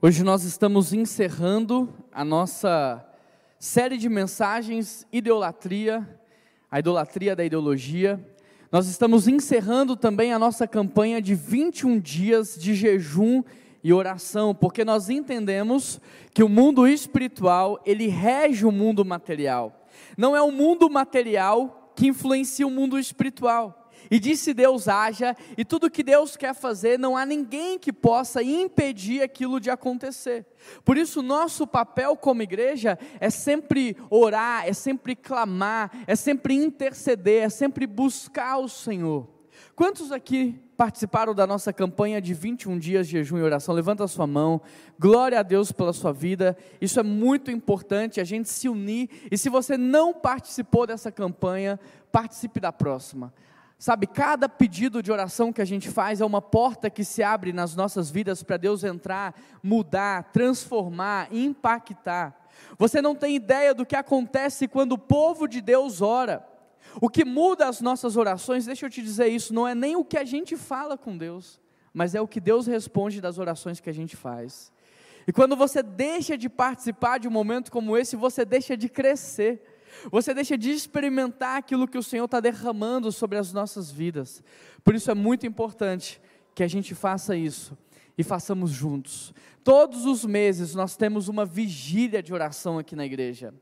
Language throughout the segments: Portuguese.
Hoje nós estamos encerrando a nossa série de mensagens Idolatria, a idolatria da ideologia. Nós estamos encerrando também a nossa campanha de 21 dias de jejum e oração, porque nós entendemos que o mundo espiritual, ele rege o mundo material. Não é o mundo material que influencia o mundo espiritual. E disse Deus haja, e tudo que Deus quer fazer, não há ninguém que possa impedir aquilo de acontecer. Por isso, nosso papel como igreja é sempre orar, é sempre clamar, é sempre interceder, é sempre buscar o Senhor. Quantos aqui participaram da nossa campanha de 21 dias de jejum e oração? Levanta a sua mão. Glória a Deus pela sua vida. Isso é muito importante, a gente se unir. E se você não participou dessa campanha, participe da próxima. Sabe, cada pedido de oração que a gente faz é uma porta que se abre nas nossas vidas para Deus entrar, mudar, transformar, impactar. Você não tem ideia do que acontece quando o povo de Deus ora. O que muda as nossas orações, deixa eu te dizer isso, não é nem o que a gente fala com Deus, mas é o que Deus responde das orações que a gente faz. E quando você deixa de participar de um momento como esse, você deixa de crescer. Você deixa de experimentar aquilo que o Senhor está derramando sobre as nossas vidas. Por isso é muito importante que a gente faça isso e façamos juntos. Todos os meses nós temos uma vigília de oração aqui na igreja.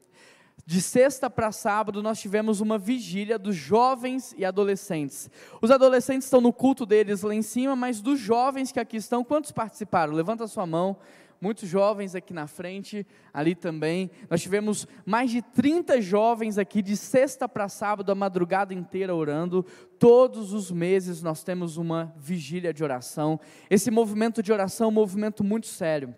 De sexta para sábado nós tivemos uma vigília dos jovens e adolescentes. Os adolescentes estão no culto deles lá em cima, mas dos jovens que aqui estão, quantos participaram? Levanta a sua mão muitos jovens aqui na frente, ali também. Nós tivemos mais de 30 jovens aqui de sexta para sábado, a madrugada inteira orando. Todos os meses nós temos uma vigília de oração. Esse movimento de oração é um movimento muito sério.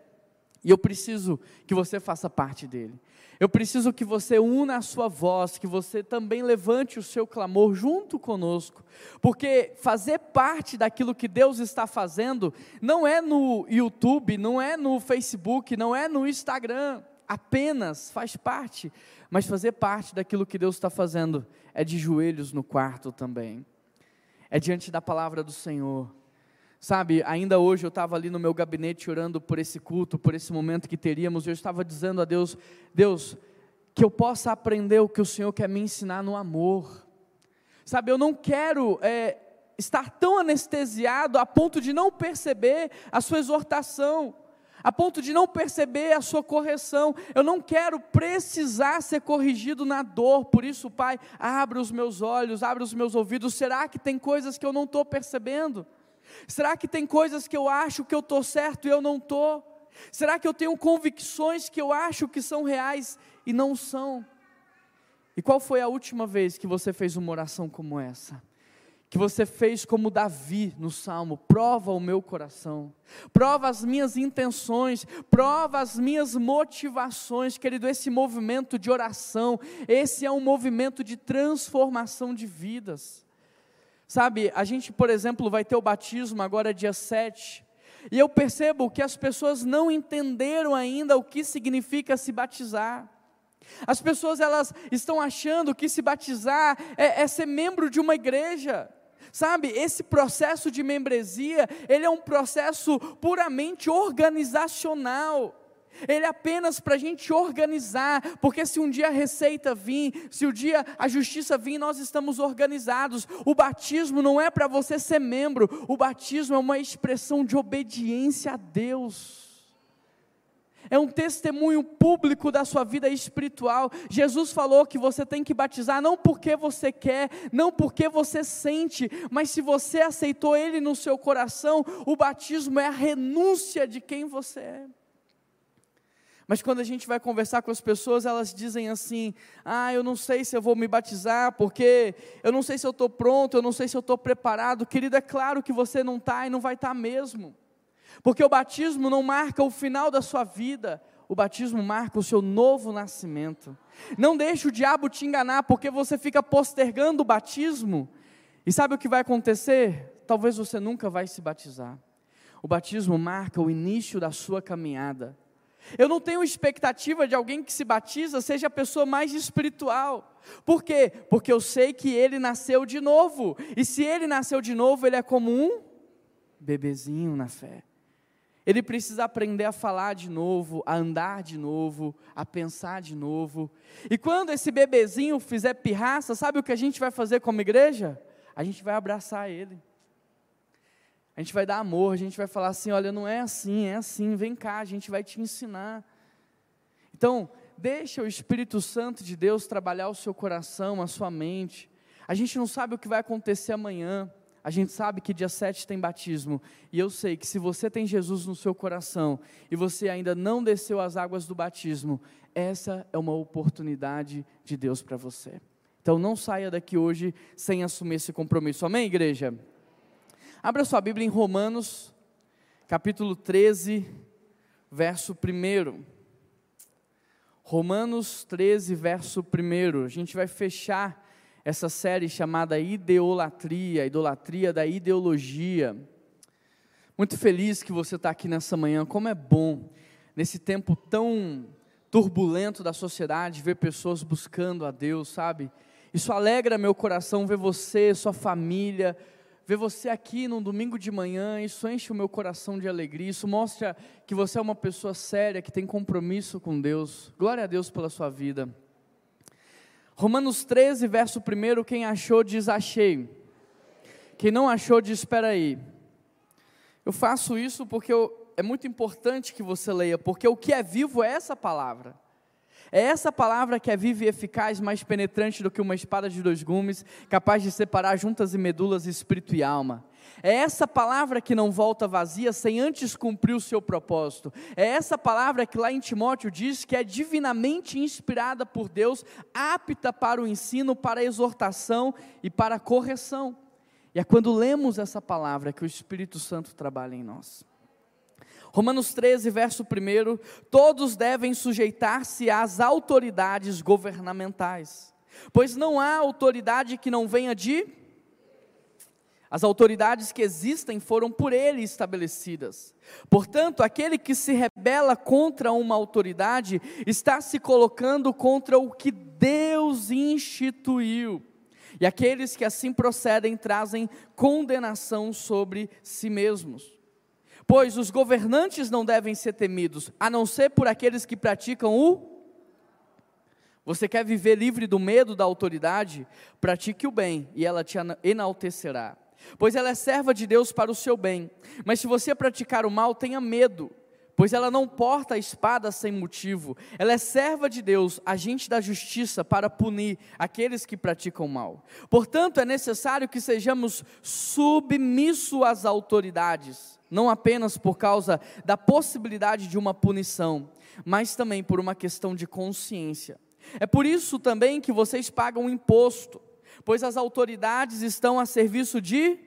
E eu preciso que você faça parte dele. Eu preciso que você una a sua voz, que você também levante o seu clamor junto conosco, porque fazer parte daquilo que Deus está fazendo não é no YouTube, não é no Facebook, não é no Instagram, apenas faz parte, mas fazer parte daquilo que Deus está fazendo é de joelhos no quarto também, é diante da palavra do Senhor, Sabe, ainda hoje eu estava ali no meu gabinete orando por esse culto, por esse momento que teríamos, e eu estava dizendo a Deus: Deus, que eu possa aprender o que o Senhor quer me ensinar no amor. Sabe, eu não quero é, estar tão anestesiado a ponto de não perceber a sua exortação, a ponto de não perceber a sua correção. Eu não quero precisar ser corrigido na dor. Por isso, Pai, abre os meus olhos, abre os meus ouvidos. Será que tem coisas que eu não estou percebendo? Será que tem coisas que eu acho que eu estou certo e eu não estou? Será que eu tenho convicções que eu acho que são reais e não são? E qual foi a última vez que você fez uma oração como essa? Que você fez como Davi no salmo: prova o meu coração, prova as minhas intenções, prova as minhas motivações, querido. Esse movimento de oração, esse é um movimento de transformação de vidas. Sabe, a gente, por exemplo, vai ter o batismo agora dia 7. E eu percebo que as pessoas não entenderam ainda o que significa se batizar. As pessoas elas estão achando que se batizar é, é ser membro de uma igreja. Sabe, esse processo de membresia, ele é um processo puramente organizacional ele é apenas para a gente organizar, porque se um dia a receita vir, se o um dia a justiça vir, nós estamos organizados. O batismo não é para você ser membro, o batismo é uma expressão de obediência a Deus. É um testemunho público da sua vida espiritual. Jesus falou que você tem que batizar não porque você quer, não porque você sente, mas se você aceitou Ele no seu coração, o batismo é a renúncia de quem você é. Mas quando a gente vai conversar com as pessoas, elas dizem assim: ah, eu não sei se eu vou me batizar, porque eu não sei se eu estou pronto, eu não sei se eu estou preparado. Querido, é claro que você não está e não vai estar tá mesmo. Porque o batismo não marca o final da sua vida, o batismo marca o seu novo nascimento. Não deixe o diabo te enganar, porque você fica postergando o batismo. E sabe o que vai acontecer? Talvez você nunca vai se batizar. O batismo marca o início da sua caminhada. Eu não tenho expectativa de alguém que se batiza seja a pessoa mais espiritual. Por quê? Porque eu sei que ele nasceu de novo. E se ele nasceu de novo, ele é como um bebezinho na fé. ele precisa aprender a falar de novo, a andar de novo, a pensar de novo. E quando esse bebezinho fizer pirraça, sabe o que a gente vai fazer como igreja? A gente vai abraçar ele. A gente vai dar amor, a gente vai falar assim: olha, não é assim, é assim, vem cá, a gente vai te ensinar. Então, deixa o Espírito Santo de Deus trabalhar o seu coração, a sua mente. A gente não sabe o que vai acontecer amanhã. A gente sabe que dia 7 tem batismo, e eu sei que se você tem Jesus no seu coração e você ainda não desceu as águas do batismo, essa é uma oportunidade de Deus para você. Então não saia daqui hoje sem assumir esse compromisso. Amém, igreja? Abra sua Bíblia em Romanos, capítulo 13, verso 1. Romanos 13, verso 1. A gente vai fechar essa série chamada Ideolatria, idolatria da ideologia. Muito feliz que você está aqui nessa manhã. Como é bom, nesse tempo tão turbulento da sociedade, ver pessoas buscando a Deus, sabe? Isso alegra meu coração ver você, sua família, ver você aqui num domingo de manhã, isso enche o meu coração de alegria, isso mostra que você é uma pessoa séria, que tem compromisso com Deus. Glória a Deus pela sua vida. Romanos 13, verso 1, quem achou diz achei. Quem não achou diz espera aí. Eu faço isso porque eu, é muito importante que você leia, porque o que é vivo é essa palavra. É essa palavra que é viva e eficaz, mais penetrante do que uma espada de dois gumes, capaz de separar juntas e medulas, espírito e alma. É essa palavra que não volta vazia sem antes cumprir o seu propósito. É essa palavra que lá em Timóteo diz que é divinamente inspirada por Deus, apta para o ensino, para a exortação e para a correção. E é quando lemos essa palavra que o Espírito Santo trabalha em nós. Romanos 13, verso 1: todos devem sujeitar-se às autoridades governamentais, pois não há autoridade que não venha de. As autoridades que existem foram por ele estabelecidas. Portanto, aquele que se rebela contra uma autoridade está se colocando contra o que Deus instituiu. E aqueles que assim procedem trazem condenação sobre si mesmos. Pois os governantes não devem ser temidos, a não ser por aqueles que praticam o. Você quer viver livre do medo da autoridade? Pratique o bem e ela te enaltecerá. Pois ela é serva de Deus para o seu bem. Mas se você praticar o mal, tenha medo, pois ela não porta a espada sem motivo. Ela é serva de Deus, agente da justiça para punir aqueles que praticam mal. Portanto, é necessário que sejamos submissos às autoridades não apenas por causa da possibilidade de uma punição, mas também por uma questão de consciência. É por isso também que vocês pagam imposto, pois as autoridades estão a serviço de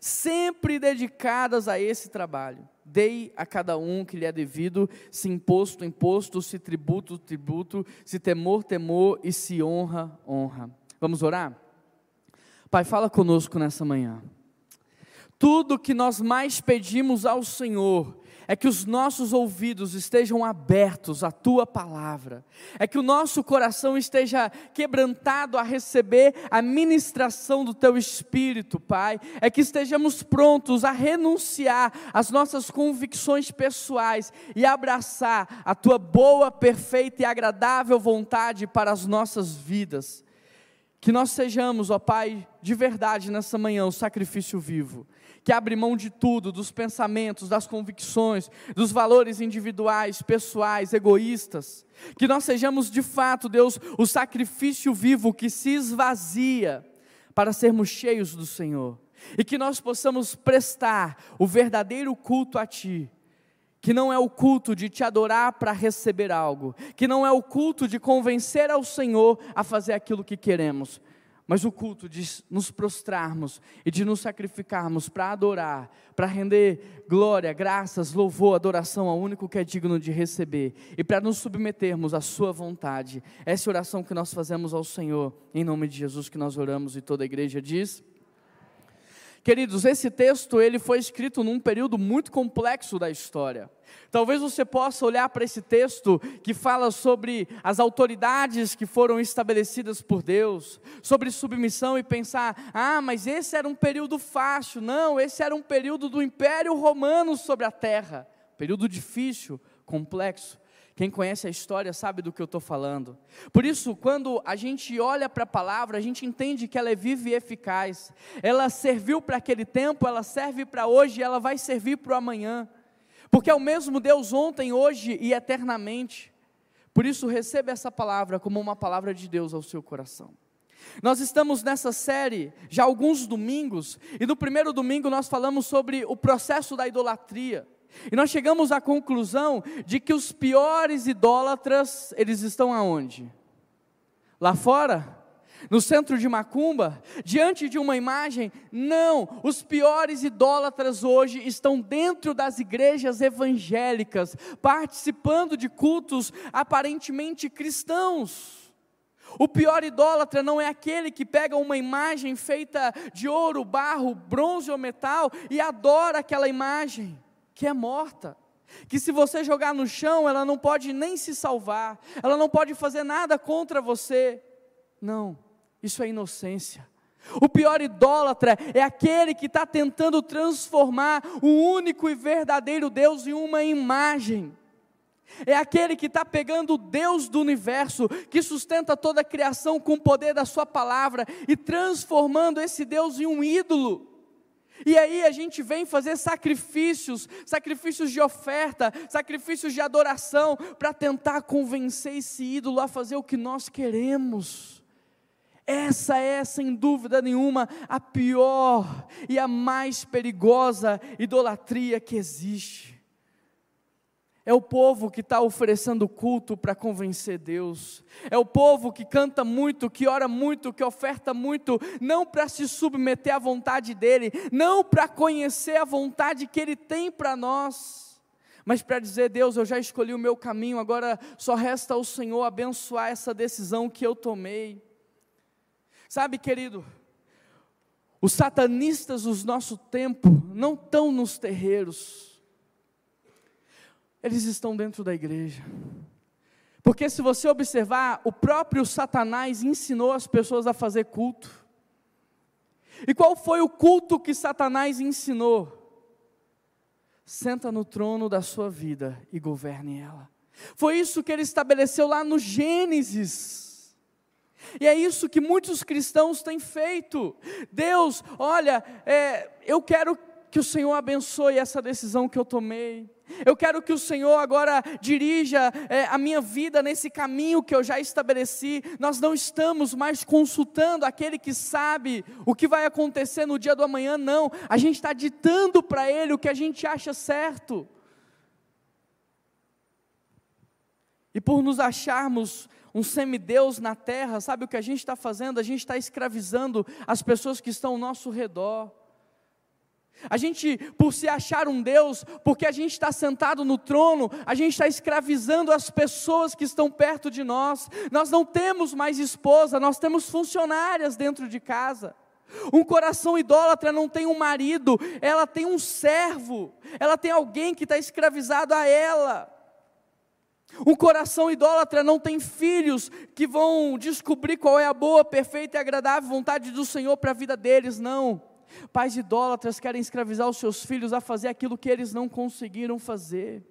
sempre dedicadas a esse trabalho. Dei a cada um que lhe é devido, se imposto, imposto, se tributo, tributo, se temor, temor e se honra, honra. Vamos orar? Pai, fala conosco nessa manhã. Tudo que nós mais pedimos ao Senhor é que os nossos ouvidos estejam abertos à tua palavra, é que o nosso coração esteja quebrantado a receber a ministração do teu espírito, Pai, é que estejamos prontos a renunciar às nossas convicções pessoais e abraçar a tua boa, perfeita e agradável vontade para as nossas vidas. Que nós sejamos, ó Pai, de verdade nessa manhã, o sacrifício vivo que abre mão de tudo, dos pensamentos, das convicções, dos valores individuais, pessoais, egoístas. Que nós sejamos de fato, Deus, o sacrifício vivo que se esvazia para sermos cheios do Senhor. E que nós possamos prestar o verdadeiro culto a Ti que não é o culto de te adorar para receber algo, que não é o culto de convencer ao Senhor a fazer aquilo que queremos, mas o culto de nos prostrarmos e de nos sacrificarmos para adorar, para render glória, graças, louvor, adoração ao único que é digno de receber e para nos submetermos à Sua vontade. Essa oração que nós fazemos ao Senhor, em nome de Jesus que nós oramos e toda a igreja diz. Queridos, esse texto ele foi escrito num período muito complexo da história. Talvez você possa olhar para esse texto que fala sobre as autoridades que foram estabelecidas por Deus, sobre submissão e pensar: ah, mas esse era um período fácil. Não, esse era um período do Império Romano sobre a terra. Período difícil, complexo. Quem conhece a história sabe do que eu estou falando. Por isso, quando a gente olha para a palavra, a gente entende que ela é viva e eficaz. Ela serviu para aquele tempo, ela serve para hoje ela vai servir para o amanhã. Porque é o mesmo Deus ontem, hoje e eternamente. Por isso, receba essa palavra como uma palavra de Deus ao seu coração. Nós estamos nessa série já alguns domingos, e no primeiro domingo nós falamos sobre o processo da idolatria. E nós chegamos à conclusão de que os piores idólatras, eles estão aonde? Lá fora? No centro de Macumba? Diante de uma imagem? Não, os piores idólatras hoje estão dentro das igrejas evangélicas, participando de cultos aparentemente cristãos. O pior idólatra não é aquele que pega uma imagem feita de ouro, barro, bronze ou metal e adora aquela imagem que é morta, que se você jogar no chão, ela não pode nem se salvar, ela não pode fazer nada contra você. Não, isso é inocência. O pior idólatra é aquele que está tentando transformar o único e verdadeiro Deus em uma imagem. É aquele que está pegando o Deus do universo, que sustenta toda a criação com o poder da Sua palavra, e transformando esse Deus em um ídolo. E aí a gente vem fazer sacrifícios, sacrifícios de oferta, sacrifícios de adoração, para tentar convencer esse ídolo a fazer o que nós queremos. Essa é, sem dúvida nenhuma, a pior e a mais perigosa idolatria que existe. É o povo que está oferecendo culto para convencer Deus. É o povo que canta muito, que ora muito, que oferta muito, não para se submeter à vontade dEle, não para conhecer a vontade que Ele tem para nós, mas para dizer: Deus, eu já escolhi o meu caminho, agora só resta ao Senhor abençoar essa decisão que eu tomei. Sabe, querido, os satanistas do nosso tempo não estão nos terreiros, eles estão dentro da igreja. Porque se você observar, o próprio Satanás ensinou as pessoas a fazer culto. E qual foi o culto que Satanás ensinou? Senta no trono da sua vida e governe ela. Foi isso que ele estabeleceu lá no Gênesis. E é isso que muitos cristãos têm feito. Deus, olha, é, eu quero que o Senhor abençoe essa decisão que eu tomei. Eu quero que o Senhor agora dirija é, a minha vida nesse caminho que eu já estabeleci. Nós não estamos mais consultando aquele que sabe o que vai acontecer no dia do amanhã, não. A gente está ditando para Ele o que a gente acha certo. E por nos acharmos um semideus na terra, sabe o que a gente está fazendo? A gente está escravizando as pessoas que estão ao nosso redor. A gente, por se achar um Deus, porque a gente está sentado no trono, a gente está escravizando as pessoas que estão perto de nós. Nós não temos mais esposa, nós temos funcionárias dentro de casa. Um coração idólatra não tem um marido, ela tem um servo, ela tem alguém que está escravizado a ela. Um coração idólatra não tem filhos que vão descobrir qual é a boa, perfeita e agradável vontade do Senhor para a vida deles, não. Pais idólatras querem escravizar os seus filhos a fazer aquilo que eles não conseguiram fazer.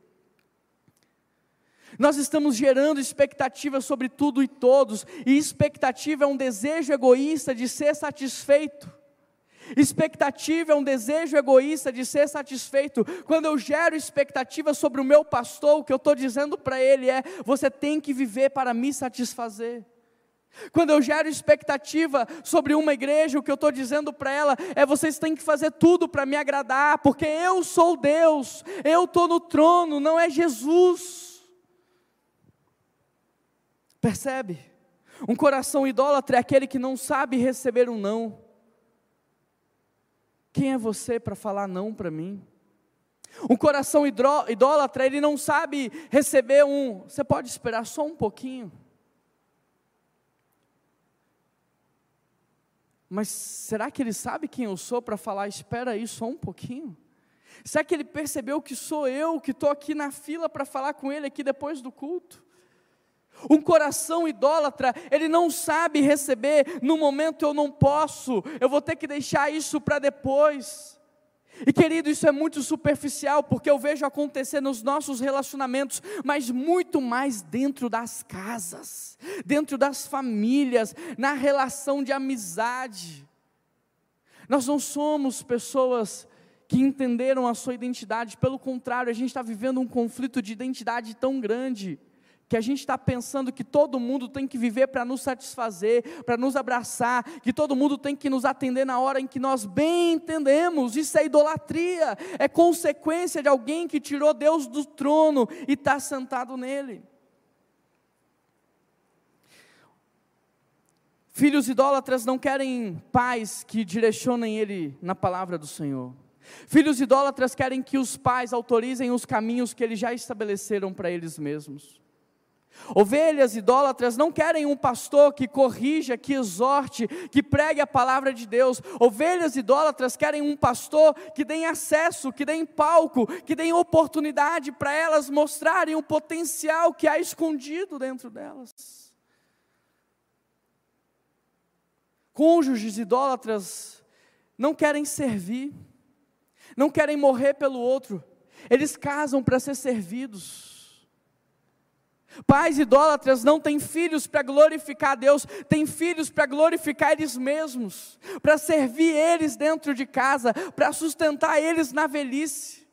Nós estamos gerando expectativa sobre tudo e todos, e expectativa é um desejo egoísta de ser satisfeito. Expectativa é um desejo egoísta de ser satisfeito. Quando eu gero expectativa sobre o meu pastor, o que eu estou dizendo para ele é: você tem que viver para me satisfazer. Quando eu gero expectativa sobre uma igreja, o que eu estou dizendo para ela é: vocês têm que fazer tudo para me agradar, porque eu sou Deus, eu estou no trono, não é Jesus. Percebe? Um coração idólatra é aquele que não sabe receber um não. Quem é você para falar não para mim? Um coração idólatra, ele não sabe receber um. Você pode esperar só um pouquinho. Mas será que ele sabe quem eu sou para falar, espera aí só um pouquinho? Será que ele percebeu que sou eu que estou aqui na fila para falar com ele aqui depois do culto? Um coração idólatra, ele não sabe receber, no momento eu não posso, eu vou ter que deixar isso para depois. E querido, isso é muito superficial, porque eu vejo acontecer nos nossos relacionamentos, mas muito mais dentro das casas, dentro das famílias, na relação de amizade. Nós não somos pessoas que entenderam a sua identidade, pelo contrário, a gente está vivendo um conflito de identidade tão grande que a gente está pensando que todo mundo tem que viver para nos satisfazer, para nos abraçar, que todo mundo tem que nos atender na hora em que nós bem entendemos. Isso é idolatria, é consequência de alguém que tirou Deus do trono e está sentado nele. Filhos idólatras não querem pais que direcionem ele na palavra do Senhor. Filhos idólatras querem que os pais autorizem os caminhos que eles já estabeleceram para eles mesmos. Ovelhas idólatras não querem um pastor que corrija, que exorte, que pregue a palavra de Deus. Ovelhas idólatras querem um pastor que dê acesso, que dê palco, que dê oportunidade para elas mostrarem o potencial que há escondido dentro delas. Cônjuges idólatras não querem servir, não querem morrer pelo outro, eles casam para ser servidos. Pais idólatras não têm filhos para glorificar Deus, têm filhos para glorificar eles mesmos, para servir eles dentro de casa, para sustentar eles na velhice.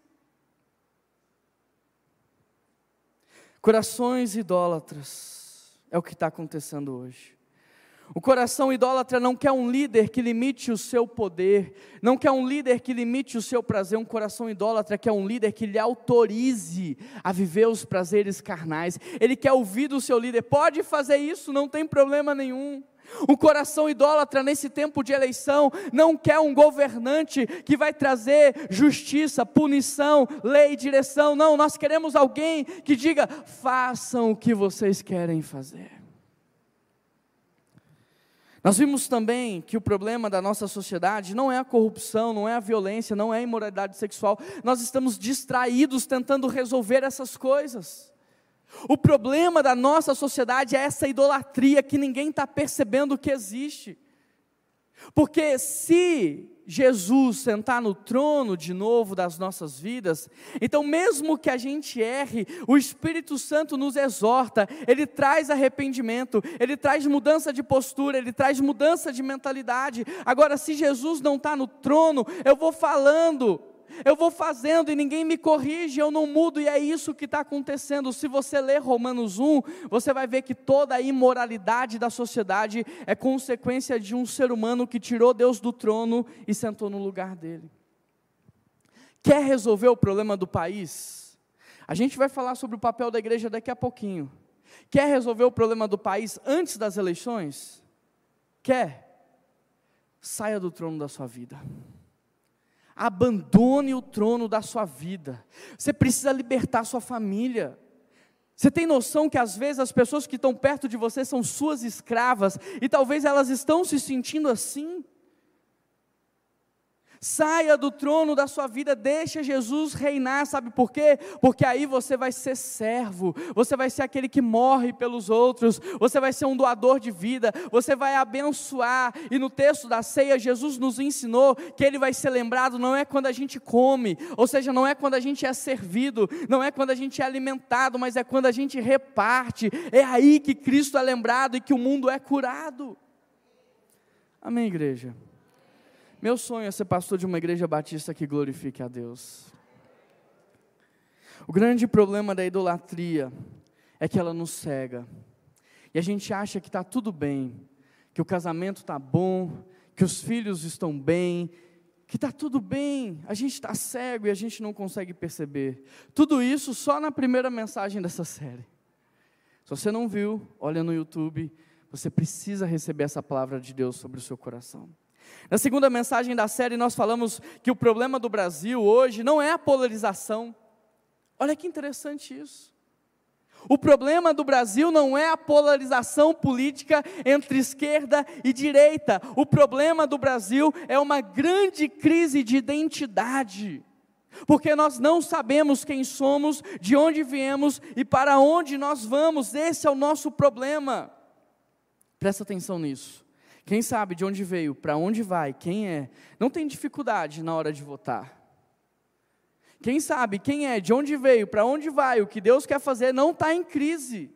Corações idólatras, é o que está acontecendo hoje. O coração idólatra não quer um líder que limite o seu poder, não quer um líder que limite o seu prazer. Um coração idólatra quer um líder que lhe autorize a viver os prazeres carnais. Ele quer ouvir do seu líder: pode fazer isso, não tem problema nenhum. O coração idólatra nesse tempo de eleição não quer um governante que vai trazer justiça, punição, lei, direção. Não, nós queremos alguém que diga: façam o que vocês querem fazer. Nós vimos também que o problema da nossa sociedade não é a corrupção, não é a violência, não é a imoralidade sexual. Nós estamos distraídos tentando resolver essas coisas. O problema da nossa sociedade é essa idolatria que ninguém está percebendo que existe. Porque se Jesus sentar no trono de novo das nossas vidas, então, mesmo que a gente erre, o Espírito Santo nos exorta, ele traz arrependimento, ele traz mudança de postura, ele traz mudança de mentalidade. Agora, se Jesus não está no trono, eu vou falando, eu vou fazendo e ninguém me corrige, eu não mudo, e é isso que está acontecendo. Se você ler Romanos 1, você vai ver que toda a imoralidade da sociedade é consequência de um ser humano que tirou Deus do trono e sentou no lugar dele. Quer resolver o problema do país? A gente vai falar sobre o papel da igreja daqui a pouquinho. Quer resolver o problema do país antes das eleições? Quer? Saia do trono da sua vida abandone o trono da sua vida. Você precisa libertar sua família. Você tem noção que às vezes as pessoas que estão perto de você são suas escravas e talvez elas estão se sentindo assim? Saia do trono da sua vida, deixa Jesus reinar, sabe por quê? Porque aí você vai ser servo, você vai ser aquele que morre pelos outros, você vai ser um doador de vida, você vai abençoar. E no texto da ceia, Jesus nos ensinou que ele vai ser lembrado não é quando a gente come, ou seja, não é quando a gente é servido, não é quando a gente é alimentado, mas é quando a gente reparte. É aí que Cristo é lembrado e que o mundo é curado. Amém, igreja? Meu sonho é ser pastor de uma igreja batista que glorifique a Deus. O grande problema da idolatria é que ela nos cega. E a gente acha que está tudo bem, que o casamento está bom, que os filhos estão bem, que está tudo bem, a gente está cego e a gente não consegue perceber. Tudo isso só na primeira mensagem dessa série. Se você não viu, olha no YouTube, você precisa receber essa palavra de Deus sobre o seu coração. Na segunda mensagem da série, nós falamos que o problema do Brasil hoje não é a polarização. Olha que interessante isso. O problema do Brasil não é a polarização política entre esquerda e direita. O problema do Brasil é uma grande crise de identidade. Porque nós não sabemos quem somos, de onde viemos e para onde nós vamos. Esse é o nosso problema. Presta atenção nisso. Quem sabe de onde veio, para onde vai, quem é, não tem dificuldade na hora de votar. Quem sabe quem é, de onde veio, para onde vai, o que Deus quer fazer, não está em crise.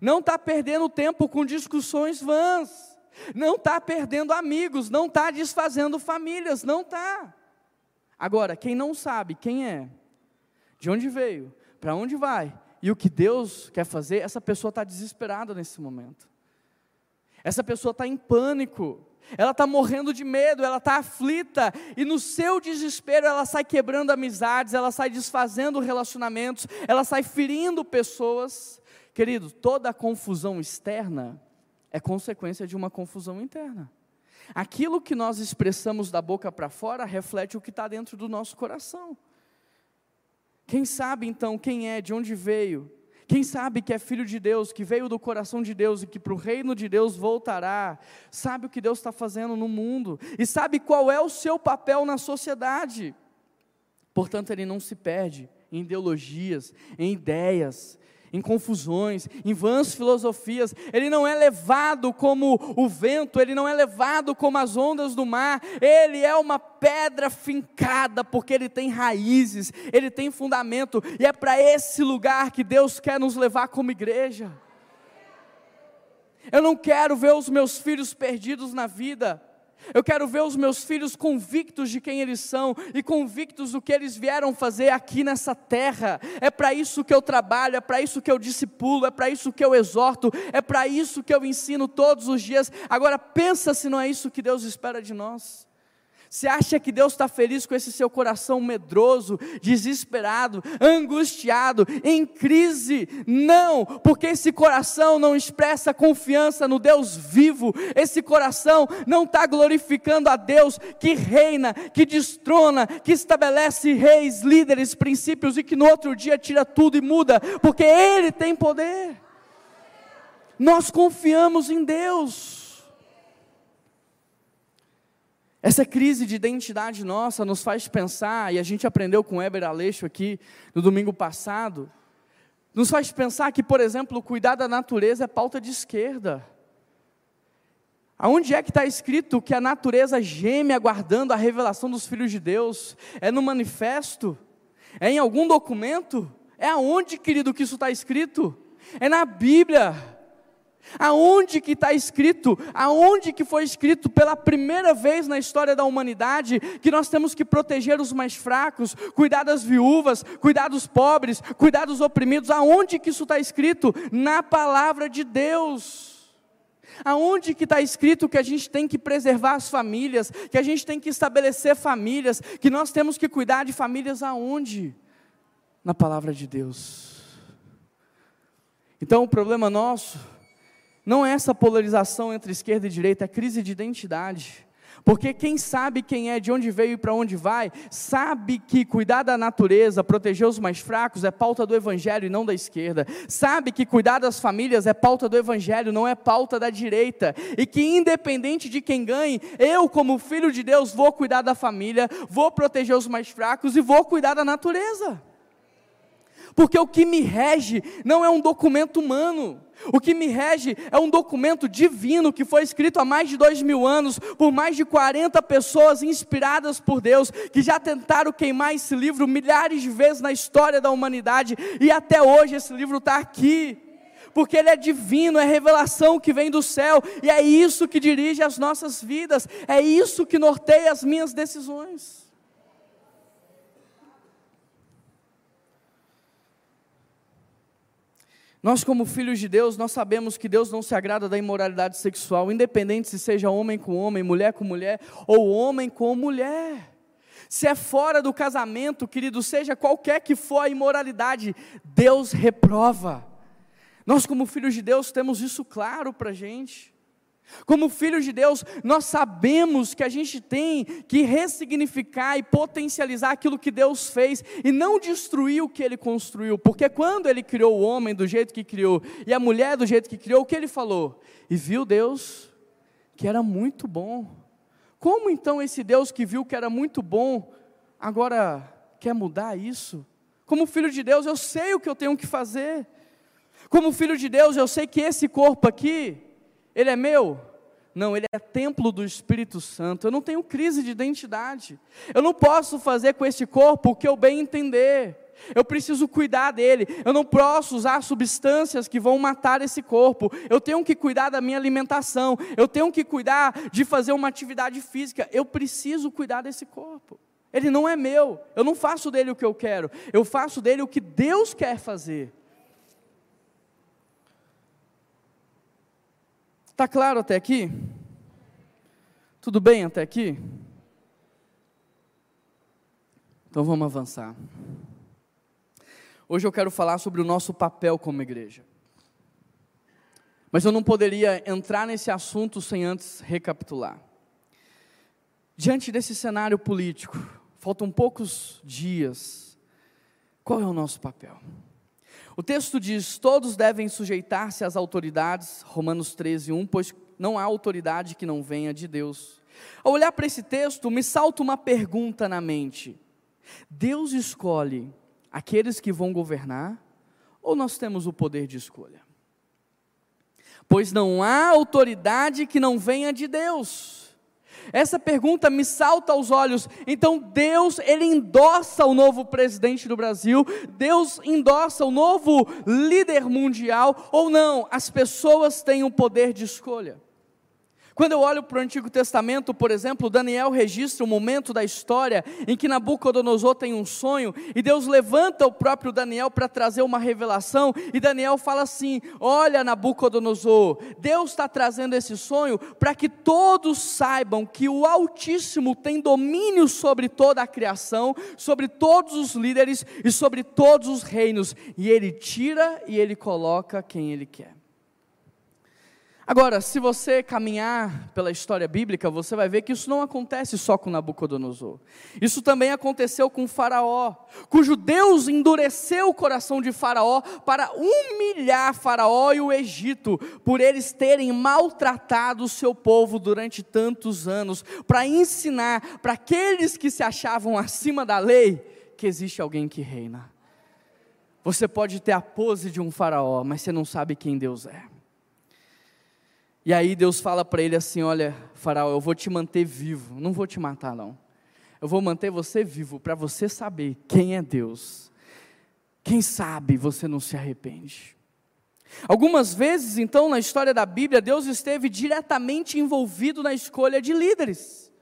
Não está perdendo tempo com discussões vãs. Não está perdendo amigos, não está desfazendo famílias, não está. Agora, quem não sabe quem é, de onde veio, para onde vai e o que Deus quer fazer, essa pessoa está desesperada nesse momento. Essa pessoa está em pânico ela está morrendo de medo, ela está aflita, e no seu desespero ela sai quebrando amizades, ela sai desfazendo relacionamentos, ela sai ferindo pessoas. Querido, toda confusão externa é consequência de uma confusão interna. Aquilo que nós expressamos da boca para fora reflete o que está dentro do nosso coração. Quem sabe então quem é, de onde veio, quem sabe que é filho de Deus, que veio do coração de Deus e que para o reino de Deus voltará, sabe o que Deus está fazendo no mundo e sabe qual é o seu papel na sociedade. Portanto, ele não se perde em ideologias, em ideias, em confusões, em vãs filosofias. Ele não é levado como o vento, ele não é levado como as ondas do mar. Ele é uma pedra fincada, porque ele tem raízes, ele tem fundamento, e é para esse lugar que Deus quer nos levar como igreja. Eu não quero ver os meus filhos perdidos na vida. Eu quero ver os meus filhos convictos de quem eles são e convictos do que eles vieram fazer aqui nessa terra. É para isso que eu trabalho, é para isso que eu discipulo, é para isso que eu exorto, é para isso que eu ensino todos os dias. Agora pensa se não é isso que Deus espera de nós. Você acha que Deus está feliz com esse seu coração medroso, desesperado, angustiado, em crise? Não, porque esse coração não expressa confiança no Deus vivo, esse coração não está glorificando a Deus que reina, que destrona, que estabelece reis, líderes, princípios e que no outro dia tira tudo e muda, porque Ele tem poder. Nós confiamos em Deus. Essa crise de identidade nossa nos faz pensar, e a gente aprendeu com Weber Aleixo aqui no domingo passado, nos faz pensar que, por exemplo, cuidar da natureza é pauta de esquerda. Aonde é que está escrito que a natureza geme aguardando a revelação dos filhos de Deus? É no manifesto? É em algum documento? É aonde, querido, que isso está escrito? É na Bíblia. Aonde que está escrito, aonde que foi escrito pela primeira vez na história da humanidade que nós temos que proteger os mais fracos, cuidar das viúvas, cuidar dos pobres, cuidar dos oprimidos, aonde que isso está escrito? Na palavra de Deus. Aonde que está escrito que a gente tem que preservar as famílias, que a gente tem que estabelecer famílias, que nós temos que cuidar de famílias aonde? Na palavra de Deus. Então o problema nosso não é essa polarização entre esquerda e direita, é crise de identidade. Porque quem sabe quem é, de onde veio e para onde vai, sabe que cuidar da natureza, proteger os mais fracos é pauta do evangelho e não da esquerda. Sabe que cuidar das famílias é pauta do evangelho, não é pauta da direita. E que independente de quem ganhe, eu como filho de Deus vou cuidar da família, vou proteger os mais fracos e vou cuidar da natureza. Porque o que me rege não é um documento humano. O que me rege é um documento divino que foi escrito há mais de dois mil anos por mais de 40 pessoas inspiradas por Deus, que já tentaram queimar esse livro milhares de vezes na história da humanidade e até hoje esse livro está aqui. Porque ele é divino, é revelação que vem do céu, e é isso que dirige as nossas vidas, é isso que norteia as minhas decisões. Nós, como filhos de Deus, nós sabemos que Deus não se agrada da imoralidade sexual, independente se seja homem com homem, mulher com mulher, ou homem com mulher. Se é fora do casamento, querido, seja qualquer que for a imoralidade, Deus reprova. Nós, como filhos de Deus, temos isso claro para a gente. Como filhos de Deus, nós sabemos que a gente tem que ressignificar e potencializar aquilo que Deus fez e não destruir o que Ele construiu, porque quando Ele criou o homem do jeito que criou e a mulher do jeito que criou, o que Ele falou? E viu Deus que era muito bom. Como então esse Deus que viu que era muito bom, agora quer mudar isso? Como filho de Deus, eu sei o que eu tenho que fazer. Como filho de Deus, eu sei que esse corpo aqui, ele é meu? Não, ele é templo do Espírito Santo. Eu não tenho crise de identidade. Eu não posso fazer com esse corpo o que eu bem entender. Eu preciso cuidar dele. Eu não posso usar substâncias que vão matar esse corpo. Eu tenho que cuidar da minha alimentação. Eu tenho que cuidar de fazer uma atividade física. Eu preciso cuidar desse corpo. Ele não é meu. Eu não faço dele o que eu quero. Eu faço dele o que Deus quer fazer. Está claro até aqui? Tudo bem até aqui? Então vamos avançar. Hoje eu quero falar sobre o nosso papel como igreja. Mas eu não poderia entrar nesse assunto sem antes recapitular. Diante desse cenário político, faltam poucos dias. Qual é o nosso papel? O texto diz: Todos devem sujeitar-se às autoridades, Romanos 13, 1, pois não há autoridade que não venha de Deus. Ao olhar para esse texto, me salta uma pergunta na mente: Deus escolhe aqueles que vão governar ou nós temos o poder de escolha? Pois não há autoridade que não venha de Deus. Essa pergunta me salta aos olhos. Então Deus, ele endossa o novo presidente do Brasil, Deus endossa o novo líder mundial ou não? As pessoas têm o poder de escolha. Quando eu olho para o Antigo Testamento, por exemplo, Daniel registra o um momento da história em que Nabucodonosor tem um sonho e Deus levanta o próprio Daniel para trazer uma revelação e Daniel fala assim: Olha, Nabucodonosor, Deus está trazendo esse sonho para que todos saibam que o Altíssimo tem domínio sobre toda a criação, sobre todos os líderes e sobre todos os reinos, e ele tira e ele coloca quem ele quer. Agora, se você caminhar pela história bíblica, você vai ver que isso não acontece só com Nabucodonosor. Isso também aconteceu com Faraó, cujo Deus endureceu o coração de Faraó para humilhar Faraó e o Egito, por eles terem maltratado o seu povo durante tantos anos, para ensinar para aqueles que se achavam acima da lei que existe alguém que reina. Você pode ter a pose de um Faraó, mas você não sabe quem Deus é. E aí Deus fala para ele assim: Olha, Faraó, eu vou te manter vivo, não vou te matar, não. Eu vou manter você vivo para você saber quem é Deus. Quem sabe você não se arrepende. Algumas vezes, então, na história da Bíblia, Deus esteve diretamente envolvido na escolha de líderes.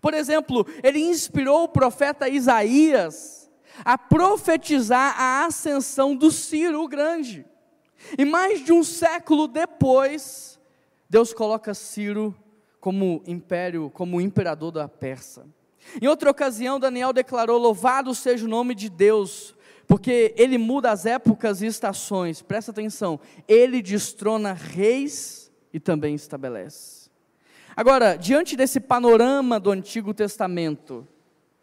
Por exemplo, ele inspirou o profeta Isaías a profetizar a ascensão do Ciro o Grande. E mais de um século depois, Deus coloca Ciro como império, como imperador da Persa. Em outra ocasião, Daniel declarou: Louvado seja o nome de Deus, porque ele muda as épocas e estações. Presta atenção, ele destrona reis e também estabelece. Agora, diante desse panorama do Antigo Testamento,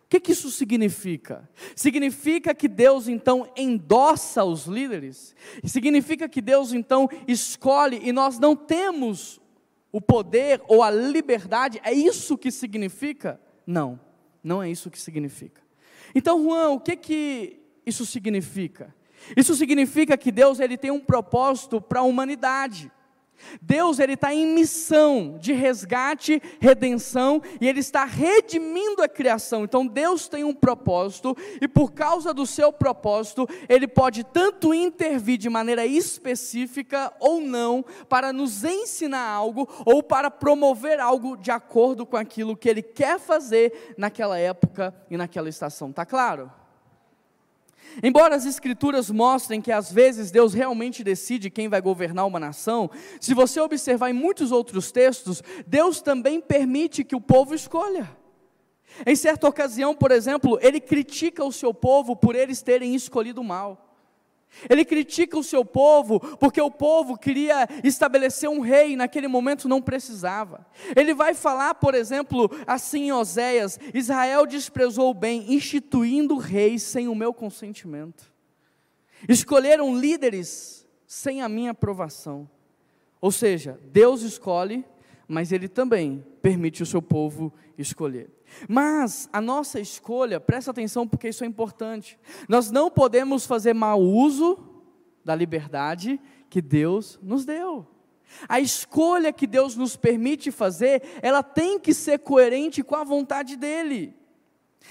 o que, que, isso significa? Significa que Deus então endossa os líderes? Significa que Deus então escolhe e nós não temos o poder ou a liberdade? É isso que significa? Não, não é isso que significa. Então, Juan, o que que isso significa? Isso significa que Deus ele tem um propósito para a humanidade. Deus ele está em missão de resgate, redenção e ele está redimindo a criação. Então Deus tem um propósito e por causa do seu propósito ele pode tanto intervir de maneira específica ou não para nos ensinar algo ou para promover algo de acordo com aquilo que ele quer fazer naquela época e naquela estação. Tá claro? Embora as escrituras mostrem que às vezes Deus realmente decide quem vai governar uma nação, se você observar em muitos outros textos, Deus também permite que o povo escolha. Em certa ocasião, por exemplo, ele critica o seu povo por eles terem escolhido mal. Ele critica o seu povo, porque o povo queria estabelecer um rei, e naquele momento não precisava. Ele vai falar, por exemplo, assim em Oséias: Israel desprezou o bem, instituindo reis sem o meu consentimento. Escolheram líderes sem a minha aprovação. Ou seja, Deus escolhe, mas Ele também permite o seu povo escolher. Mas a nossa escolha, presta atenção porque isso é importante. Nós não podemos fazer mau uso da liberdade que Deus nos deu. A escolha que Deus nos permite fazer, ela tem que ser coerente com a vontade dEle.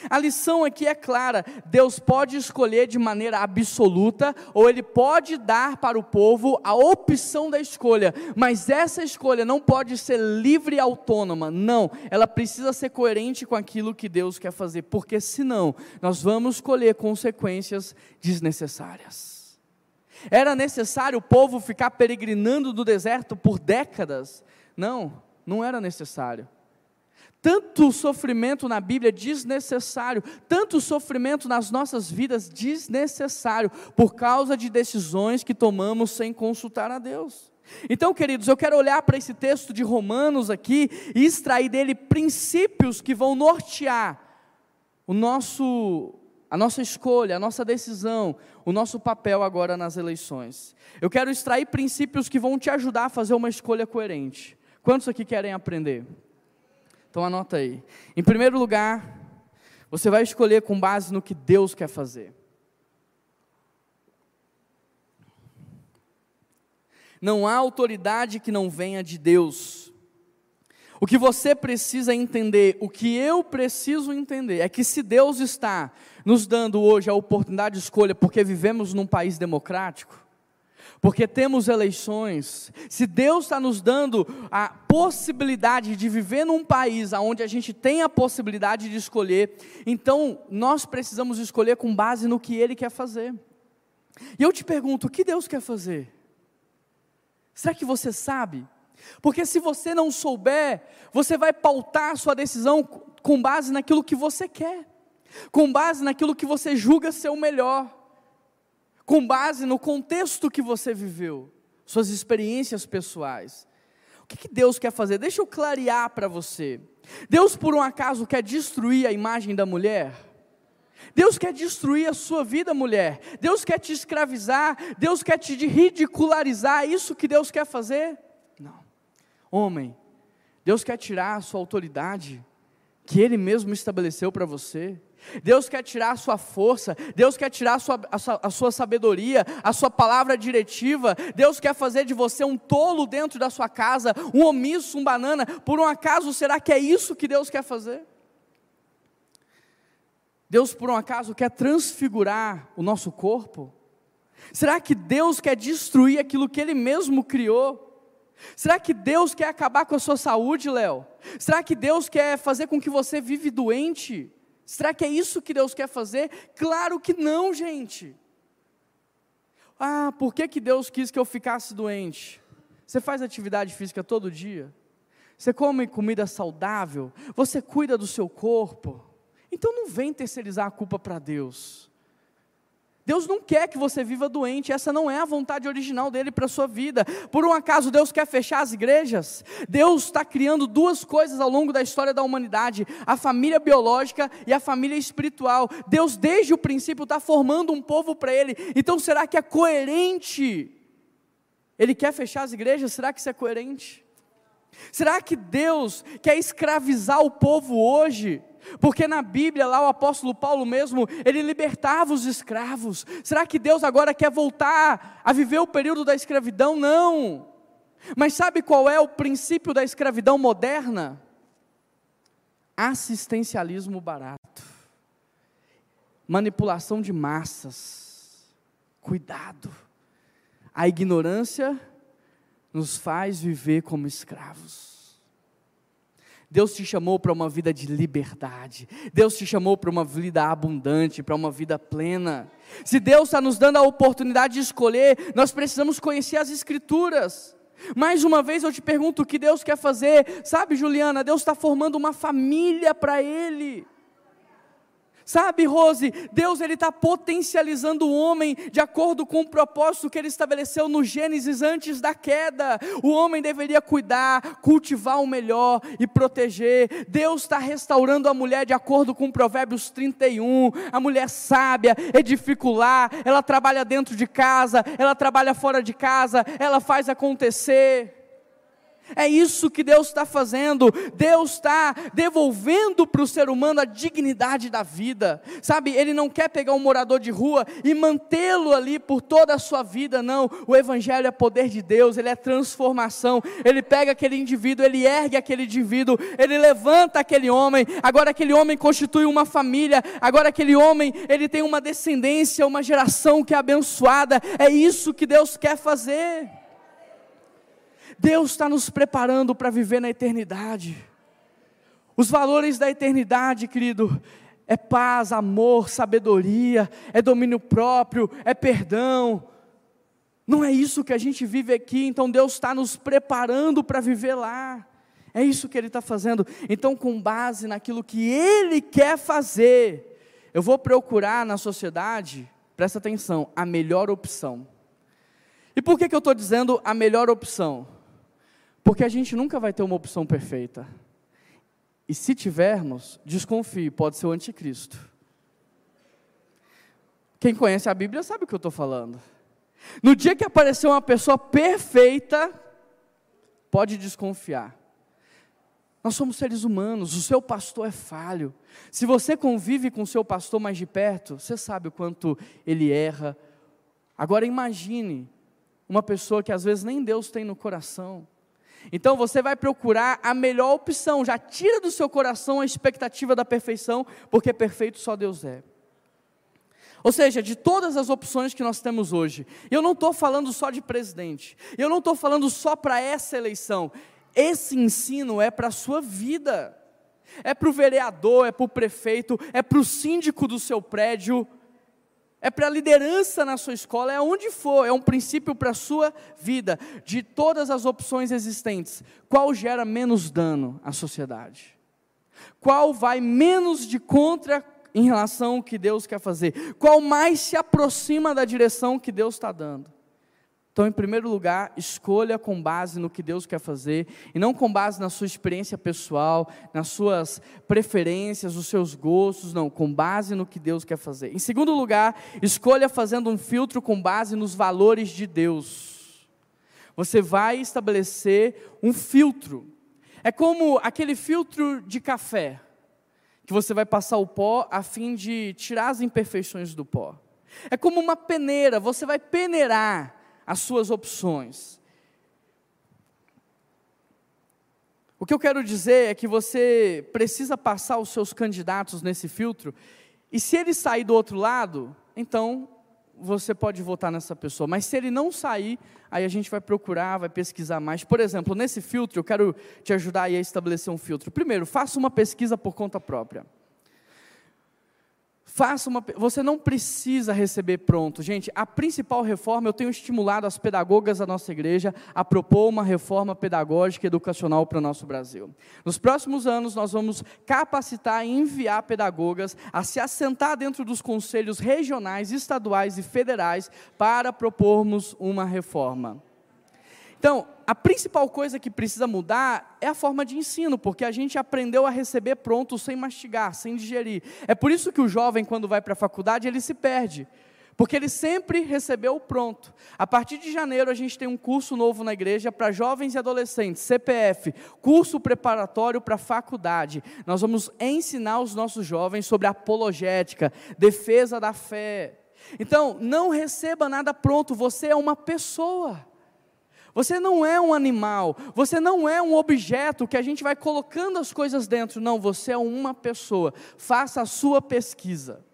A lição aqui é clara: Deus pode escolher de maneira absoluta, ou Ele pode dar para o povo a opção da escolha, mas essa escolha não pode ser livre e autônoma, não, ela precisa ser coerente com aquilo que Deus quer fazer, porque senão nós vamos colher consequências desnecessárias. Era necessário o povo ficar peregrinando do deserto por décadas? Não, não era necessário tanto sofrimento na Bíblia desnecessário, tanto sofrimento nas nossas vidas desnecessário, por causa de decisões que tomamos sem consultar a Deus. Então, queridos, eu quero olhar para esse texto de Romanos aqui e extrair dele princípios que vão nortear o nosso a nossa escolha, a nossa decisão, o nosso papel agora nas eleições. Eu quero extrair princípios que vão te ajudar a fazer uma escolha coerente. Quantos aqui querem aprender? Então anota aí. Em primeiro lugar, você vai escolher com base no que Deus quer fazer. Não há autoridade que não venha de Deus. O que você precisa entender, o que eu preciso entender, é que se Deus está nos dando hoje a oportunidade de escolha, porque vivemos num país democrático, porque temos eleições. Se Deus está nos dando a possibilidade de viver num país onde a gente tem a possibilidade de escolher, então nós precisamos escolher com base no que Ele quer fazer. E eu te pergunto: o que Deus quer fazer? Será que você sabe? Porque se você não souber, você vai pautar a sua decisão com base naquilo que você quer, com base naquilo que você julga ser o melhor com base no contexto que você viveu, suas experiências pessoais. O que, que Deus quer fazer? Deixa eu clarear para você. Deus, por um acaso, quer destruir a imagem da mulher? Deus quer destruir a sua vida, mulher. Deus quer te escravizar. Deus quer te ridicularizar. É isso que Deus quer fazer? Não. Homem, Deus quer tirar a sua autoridade que Ele mesmo estabeleceu para você. Deus quer tirar a sua força, Deus quer tirar a sua, a, sua, a sua, sabedoria, a sua palavra diretiva, Deus quer fazer de você um tolo dentro da sua casa, um omisso, um banana. Por um acaso, será que é isso que Deus quer fazer? Deus, por um acaso, quer transfigurar o nosso corpo? Será que Deus quer destruir aquilo que Ele mesmo criou? Será que Deus quer acabar com a sua saúde, Léo? Será que Deus quer fazer com que você vive doente? Será que é isso que Deus quer fazer? Claro que não, gente. Ah, por que, que Deus quis que eu ficasse doente? Você faz atividade física todo dia? Você come comida saudável? Você cuida do seu corpo? Então não vem terceirizar a culpa para Deus. Deus não quer que você viva doente, essa não é a vontade original dele para a sua vida. Por um acaso Deus quer fechar as igrejas? Deus está criando duas coisas ao longo da história da humanidade: a família biológica e a família espiritual. Deus, desde o princípio, está formando um povo para ele. Então será que é coerente? Ele quer fechar as igrejas? Será que isso é coerente? Será que Deus quer escravizar o povo hoje? Porque na Bíblia, lá o apóstolo Paulo mesmo, ele libertava os escravos. Será que Deus agora quer voltar a viver o período da escravidão? Não. Mas sabe qual é o princípio da escravidão moderna? Assistencialismo barato, manipulação de massas. Cuidado. A ignorância nos faz viver como escravos. Deus te chamou para uma vida de liberdade. Deus te chamou para uma vida abundante, para uma vida plena. Se Deus está nos dando a oportunidade de escolher, nós precisamos conhecer as Escrituras. Mais uma vez eu te pergunto o que Deus quer fazer. Sabe, Juliana, Deus está formando uma família para Ele. Sabe, Rose, Deus ele está potencializando o homem de acordo com o propósito que ele estabeleceu no Gênesis antes da queda. O homem deveria cuidar, cultivar o melhor e proteger. Deus está restaurando a mulher de acordo com Provérbios 31. A mulher sábia, edificular, ela trabalha dentro de casa, ela trabalha fora de casa, ela faz acontecer. É isso que Deus está fazendo. Deus está devolvendo para o ser humano a dignidade da vida. Sabe, Ele não quer pegar um morador de rua e mantê-lo ali por toda a sua vida, não. O Evangelho é poder de Deus, ele é transformação. Ele pega aquele indivíduo, ele ergue aquele indivíduo, ele levanta aquele homem. Agora aquele homem constitui uma família. Agora aquele homem, ele tem uma descendência, uma geração que é abençoada. É isso que Deus quer fazer. Deus está nos preparando para viver na eternidade. Os valores da eternidade, querido, é paz, amor, sabedoria, é domínio próprio, é perdão. Não é isso que a gente vive aqui, então Deus está nos preparando para viver lá. É isso que Ele está fazendo. Então, com base naquilo que Ele quer fazer, eu vou procurar na sociedade, presta atenção, a melhor opção. E por que, que eu estou dizendo a melhor opção? Porque a gente nunca vai ter uma opção perfeita. E se tivermos, desconfie, pode ser o anticristo. Quem conhece a Bíblia sabe o que eu estou falando. No dia que aparecer uma pessoa perfeita, pode desconfiar. Nós somos seres humanos, o seu pastor é falho. Se você convive com o seu pastor mais de perto, você sabe o quanto ele erra. Agora imagine uma pessoa que às vezes nem Deus tem no coração. Então você vai procurar a melhor opção, já tira do seu coração a expectativa da perfeição, porque perfeito só Deus é. Ou seja, de todas as opções que nós temos hoje, eu não estou falando só de presidente, eu não estou falando só para essa eleição, esse ensino é para a sua vida, é para o vereador, é para o prefeito, é para o síndico do seu prédio, é para a liderança na sua escola, é onde for, é um princípio para a sua vida. De todas as opções existentes, qual gera menos dano à sociedade? Qual vai menos de contra em relação ao que Deus quer fazer? Qual mais se aproxima da direção que Deus está dando? Então, em primeiro lugar, escolha com base no que Deus quer fazer e não com base na sua experiência pessoal, nas suas preferências, os seus gostos, não, com base no que Deus quer fazer. Em segundo lugar, escolha fazendo um filtro com base nos valores de Deus. Você vai estabelecer um filtro. É como aquele filtro de café, que você vai passar o pó a fim de tirar as imperfeições do pó. É como uma peneira, você vai peneirar as suas opções. O que eu quero dizer é que você precisa passar os seus candidatos nesse filtro, e se ele sair do outro lado, então você pode votar nessa pessoa. Mas se ele não sair, aí a gente vai procurar, vai pesquisar mais. Por exemplo, nesse filtro, eu quero te ajudar a estabelecer um filtro. Primeiro, faça uma pesquisa por conta própria. Faça uma, você não precisa receber pronto. Gente, a principal reforma, eu tenho estimulado as pedagogas da nossa igreja a propor uma reforma pedagógica e educacional para o nosso Brasil. Nos próximos anos, nós vamos capacitar e enviar pedagogas a se assentar dentro dos conselhos regionais, estaduais e federais para propormos uma reforma. Então, a principal coisa que precisa mudar é a forma de ensino, porque a gente aprendeu a receber pronto sem mastigar, sem digerir. É por isso que o jovem, quando vai para a faculdade, ele se perde. Porque ele sempre recebeu pronto. A partir de janeiro, a gente tem um curso novo na igreja para jovens e adolescentes, CPF, curso preparatório para faculdade. Nós vamos ensinar os nossos jovens sobre apologética, defesa da fé. Então, não receba nada pronto, você é uma pessoa. Você não é um animal, você não é um objeto que a gente vai colocando as coisas dentro. Não, você é uma pessoa. Faça a sua pesquisa.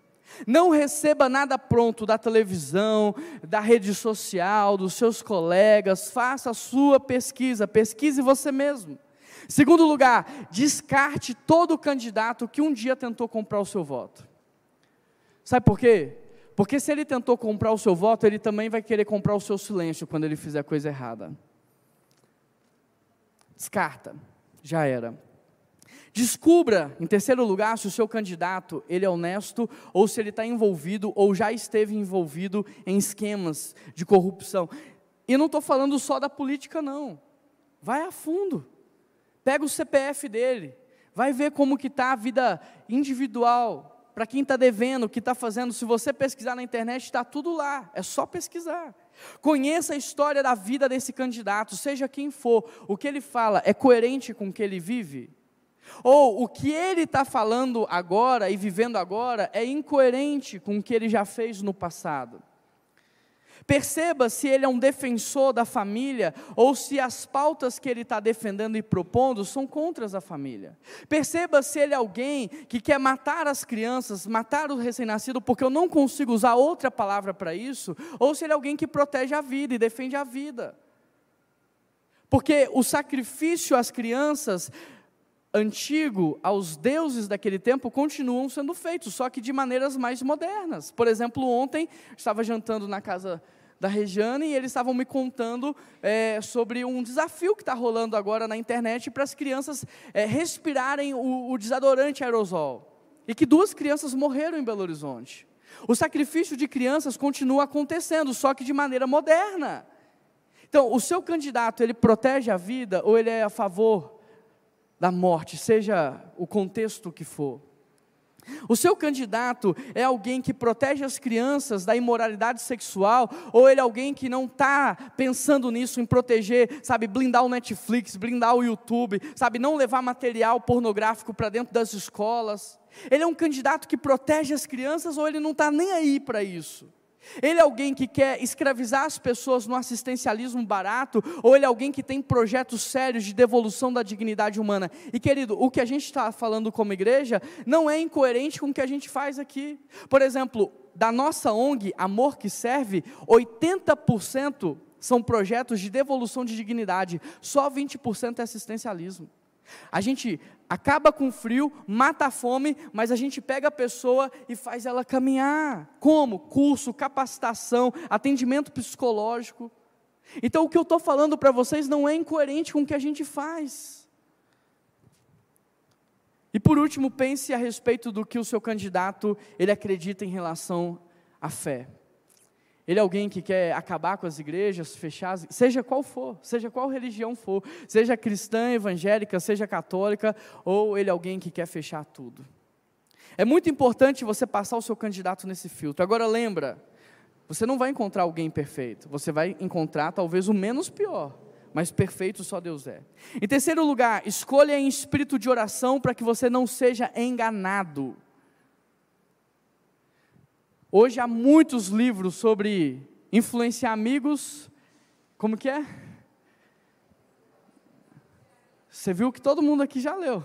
Não receba nada pronto da televisão, da rede social, dos seus colegas. Faça a sua pesquisa. Pesquise você mesmo. Segundo lugar, descarte todo candidato que um dia tentou comprar o seu voto. Sabe por quê? Porque se ele tentou comprar o seu voto, ele também vai querer comprar o seu silêncio quando ele fizer coisa errada. Descarta, já era. Descubra, em terceiro lugar, se o seu candidato ele é honesto ou se ele está envolvido ou já esteve envolvido em esquemas de corrupção. E não estou falando só da política, não. Vai a fundo. Pega o CPF dele. Vai ver como que está a vida individual. Para quem está devendo, o que está fazendo. Se você pesquisar na internet, está tudo lá. É só pesquisar. Conheça a história da vida desse candidato, seja quem for. O que ele fala é coerente com o que ele vive? Ou o que ele está falando agora e vivendo agora é incoerente com o que ele já fez no passado. Perceba se ele é um defensor da família ou se as pautas que ele está defendendo e propondo são contra a família. Perceba se ele é alguém que quer matar as crianças, matar o recém-nascido, porque eu não consigo usar outra palavra para isso, ou se ele é alguém que protege a vida e defende a vida. Porque o sacrifício às crianças antigo aos deuses daquele tempo continuam sendo feitos, só que de maneiras mais modernas. Por exemplo, ontem estava jantando na casa da Regiane e eles estavam me contando é, sobre um desafio que está rolando agora na internet para as crianças é, respirarem o, o desodorante aerosol. E que duas crianças morreram em Belo Horizonte. O sacrifício de crianças continua acontecendo, só que de maneira moderna. Então, o seu candidato, ele protege a vida ou ele é a favor da morte, seja o contexto que for. O seu candidato é alguém que protege as crianças da imoralidade sexual, ou ele é alguém que não está pensando nisso, em proteger, sabe, blindar o Netflix, blindar o YouTube, sabe, não levar material pornográfico para dentro das escolas. Ele é um candidato que protege as crianças, ou ele não está nem aí para isso. Ele é alguém que quer escravizar as pessoas no assistencialismo barato, ou ele é alguém que tem projetos sérios de devolução da dignidade humana? E querido, o que a gente está falando como igreja não é incoerente com o que a gente faz aqui. Por exemplo, da nossa ONG, Amor que Serve, 80% são projetos de devolução de dignidade, só 20% é assistencialismo. A gente acaba com frio, mata a fome, mas a gente pega a pessoa e faz ela caminhar. Como? Curso, capacitação, atendimento psicológico. Então o que eu estou falando para vocês não é incoerente com o que a gente faz. E por último, pense a respeito do que o seu candidato ele acredita em relação à fé. Ele é alguém que quer acabar com as igrejas, fechar, as, seja qual for, seja qual religião for, seja cristã, evangélica, seja católica, ou ele é alguém que quer fechar tudo. É muito importante você passar o seu candidato nesse filtro. Agora lembra, você não vai encontrar alguém perfeito, você vai encontrar talvez o menos pior, mas perfeito só Deus é. Em terceiro lugar, escolha em espírito de oração para que você não seja enganado. Hoje há muitos livros sobre influenciar amigos. Como que é? Você viu que todo mundo aqui já leu.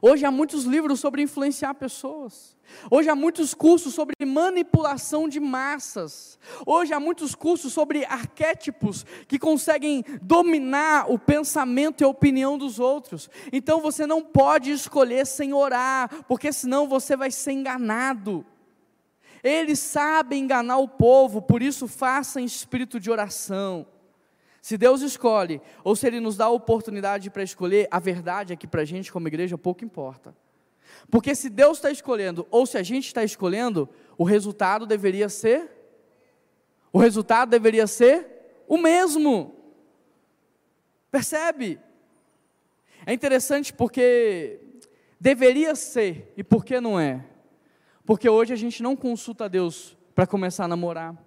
Hoje há muitos livros sobre influenciar pessoas. Hoje há muitos cursos sobre manipulação de massas. Hoje há muitos cursos sobre arquétipos que conseguem dominar o pensamento e a opinião dos outros. Então você não pode escolher sem orar, porque senão você vai ser enganado. Eles sabem enganar o povo, por isso faça em espírito de oração. Se Deus escolhe, ou se Ele nos dá a oportunidade para escolher, a verdade é que para a gente, como igreja, pouco importa. Porque se Deus está escolhendo, ou se a gente está escolhendo, o resultado deveria ser. O resultado deveria ser o mesmo. Percebe? É interessante porque deveria ser, e por que não é? Porque hoje a gente não consulta Deus para começar a namorar.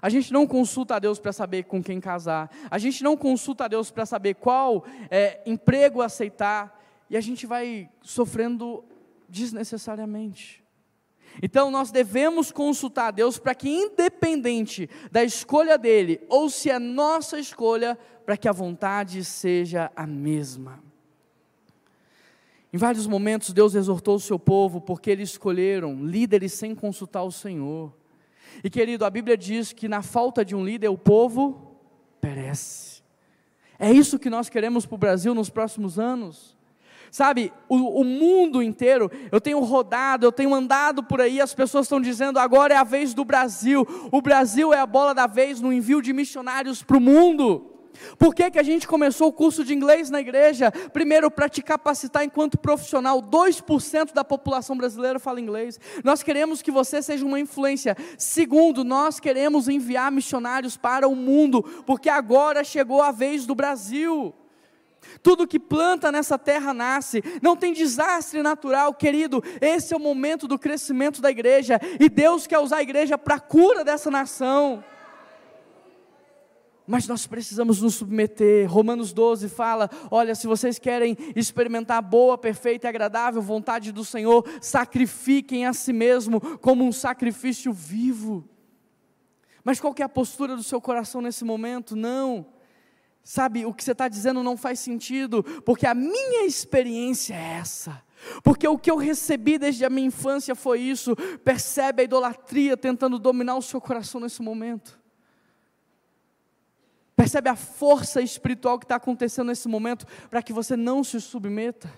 A gente não consulta a Deus para saber com quem casar. A gente não consulta a Deus para saber qual é, emprego aceitar. E a gente vai sofrendo desnecessariamente. Então nós devemos consultar a Deus para que, independente da escolha dele, ou se é nossa escolha, para que a vontade seja a mesma. Em vários momentos Deus exortou o seu povo porque eles escolheram líderes sem consultar o Senhor. E querido, a Bíblia diz que na falta de um líder o povo perece. É isso que nós queremos para o Brasil nos próximos anos. Sabe, o, o, mundo inteiro, eu tenho rodado, eu tenho andado por aí, as pessoas estão dizendo agora é a vez do Brasil, o Brasil é a bola da vez no envio de missionários para o mundo. Por que, que a gente começou o curso de inglês na igreja? Primeiro, para te capacitar enquanto profissional. 2% da população brasileira fala inglês. Nós queremos que você seja uma influência. Segundo, nós queremos enviar missionários para o mundo, porque agora chegou a vez do Brasil. Tudo que planta nessa terra nasce, não tem desastre natural, querido. Esse é o momento do crescimento da igreja, e Deus quer usar a igreja para a cura dessa nação mas nós precisamos nos submeter. Romanos 12 fala: olha, se vocês querem experimentar a boa, perfeita e agradável vontade do Senhor, sacrifiquem a si mesmo como um sacrifício vivo. Mas qual é a postura do seu coração nesse momento? Não. Sabe, o que você está dizendo não faz sentido, porque a minha experiência é essa. Porque o que eu recebi desde a minha infância foi isso. Percebe a idolatria tentando dominar o seu coração nesse momento. Percebe a força espiritual que está acontecendo nesse momento para que você não se submeta?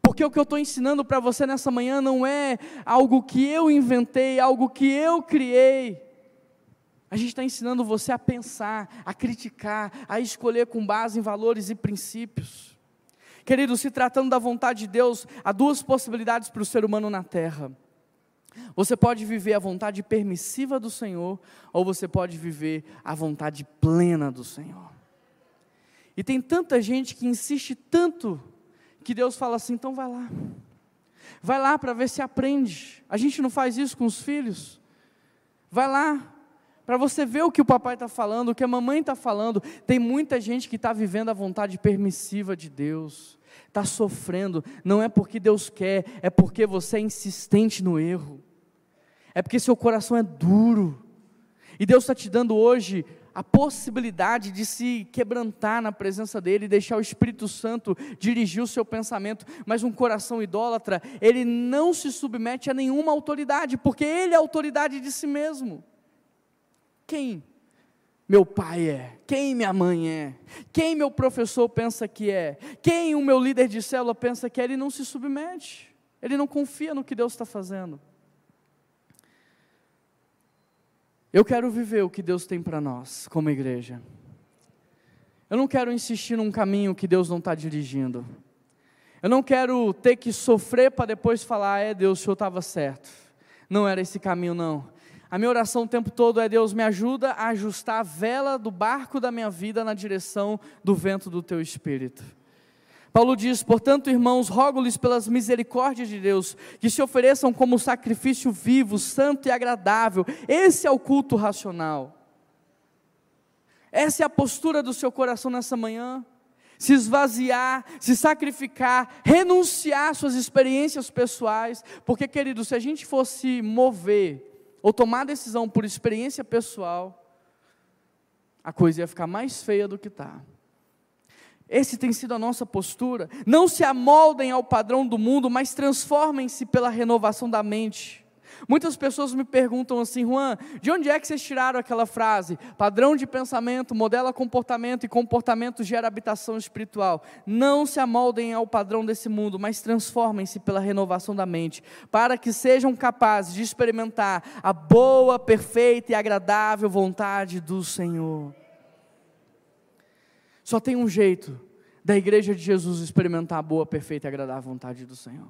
Porque o que eu estou ensinando para você nessa manhã não é algo que eu inventei, algo que eu criei. A gente está ensinando você a pensar, a criticar, a escolher com base em valores e princípios. Querido, se tratando da vontade de Deus, há duas possibilidades para o ser humano na terra. Você pode viver a vontade permissiva do Senhor, ou você pode viver a vontade plena do Senhor. E tem tanta gente que insiste tanto, que Deus fala assim: então vai lá, vai lá para ver se aprende. A gente não faz isso com os filhos. Vai lá, para você ver o que o papai está falando, o que a mamãe está falando. Tem muita gente que está vivendo a vontade permissiva de Deus, está sofrendo, não é porque Deus quer, é porque você é insistente no erro é porque seu coração é duro. E Deus está te dando hoje a possibilidade de se quebrantar na presença dEle, deixar o Espírito Santo dirigir o seu pensamento, mas um coração idólatra, ele não se submete a nenhuma autoridade, porque ele é autoridade de si mesmo. Quem meu pai é? Quem minha mãe é? Quem meu professor pensa que é? Quem o meu líder de célula pensa que é? Ele não se submete, ele não confia no que Deus está fazendo. Eu quero viver o que Deus tem para nós, como igreja. Eu não quero insistir num caminho que Deus não está dirigindo. Eu não quero ter que sofrer para depois falar, é Deus, o Senhor estava certo. Não era esse caminho, não. A minha oração o tempo todo é: Deus, me ajuda a ajustar a vela do barco da minha vida na direção do vento do teu espírito. Paulo diz: Portanto, irmãos, rogo-lhes pelas misericórdias de Deus, que se ofereçam como sacrifício vivo, santo e agradável. Esse é o culto racional. Essa é a postura do seu coração nessa manhã. Se esvaziar, se sacrificar, renunciar às suas experiências pessoais. Porque, querido, se a gente fosse mover ou tomar decisão por experiência pessoal, a coisa ia ficar mais feia do que está. Esse tem sido a nossa postura. Não se amoldem ao padrão do mundo, mas transformem-se pela renovação da mente. Muitas pessoas me perguntam assim, Juan, de onde é que vocês tiraram aquela frase? Padrão de pensamento, modela comportamento e comportamento gera habitação espiritual. Não se amoldem ao padrão desse mundo, mas transformem-se pela renovação da mente, para que sejam capazes de experimentar a boa, perfeita e agradável vontade do Senhor. Só tem um jeito da igreja de Jesus experimentar a boa, perfeita e agradável vontade do Senhor.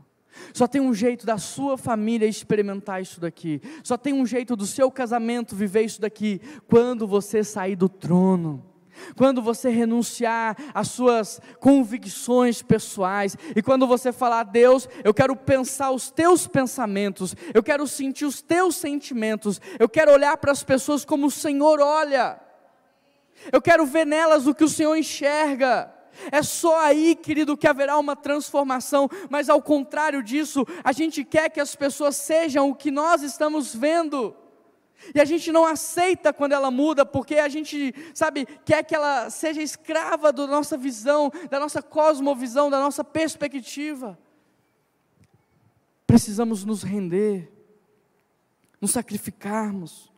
Só tem um jeito da sua família experimentar isso daqui. Só tem um jeito do seu casamento viver isso daqui quando você sair do trono. Quando você renunciar às suas convicções pessoais e quando você falar, Deus, eu quero pensar os teus pensamentos, eu quero sentir os teus sentimentos, eu quero olhar para as pessoas como o Senhor olha. Eu quero ver nelas o que o Senhor enxerga. É só aí, querido, que haverá uma transformação, mas ao contrário disso, a gente quer que as pessoas sejam o que nós estamos vendo. E a gente não aceita quando ela muda, porque a gente, sabe, quer que ela seja escrava da nossa visão, da nossa cosmovisão, da nossa perspectiva. Precisamos nos render, nos sacrificarmos.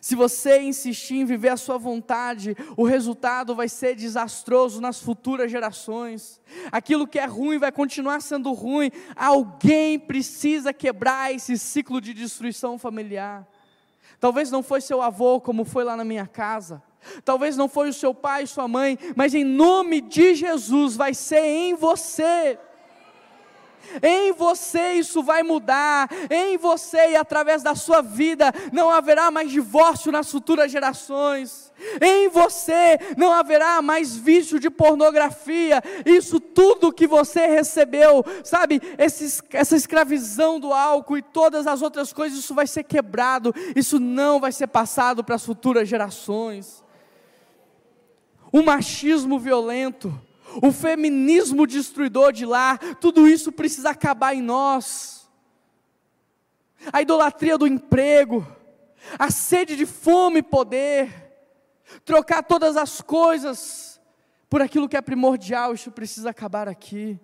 Se você insistir em viver a sua vontade, o resultado vai ser desastroso nas futuras gerações. Aquilo que é ruim vai continuar sendo ruim. Alguém precisa quebrar esse ciclo de destruição familiar. Talvez não foi seu avô, como foi lá na minha casa. Talvez não foi o seu pai, sua mãe, mas em nome de Jesus vai ser em você. Em você isso vai mudar, em você e através da sua vida não haverá mais divórcio nas futuras gerações. Em você não haverá mais vício de pornografia. Isso tudo que você recebeu, sabe, esse, essa escravidão do álcool e todas as outras coisas, isso vai ser quebrado. Isso não vai ser passado para as futuras gerações. O machismo violento o feminismo destruidor de lá, tudo isso precisa acabar em nós. A idolatria do emprego, a sede de fome e poder, trocar todas as coisas por aquilo que é primordial, isso precisa acabar aqui.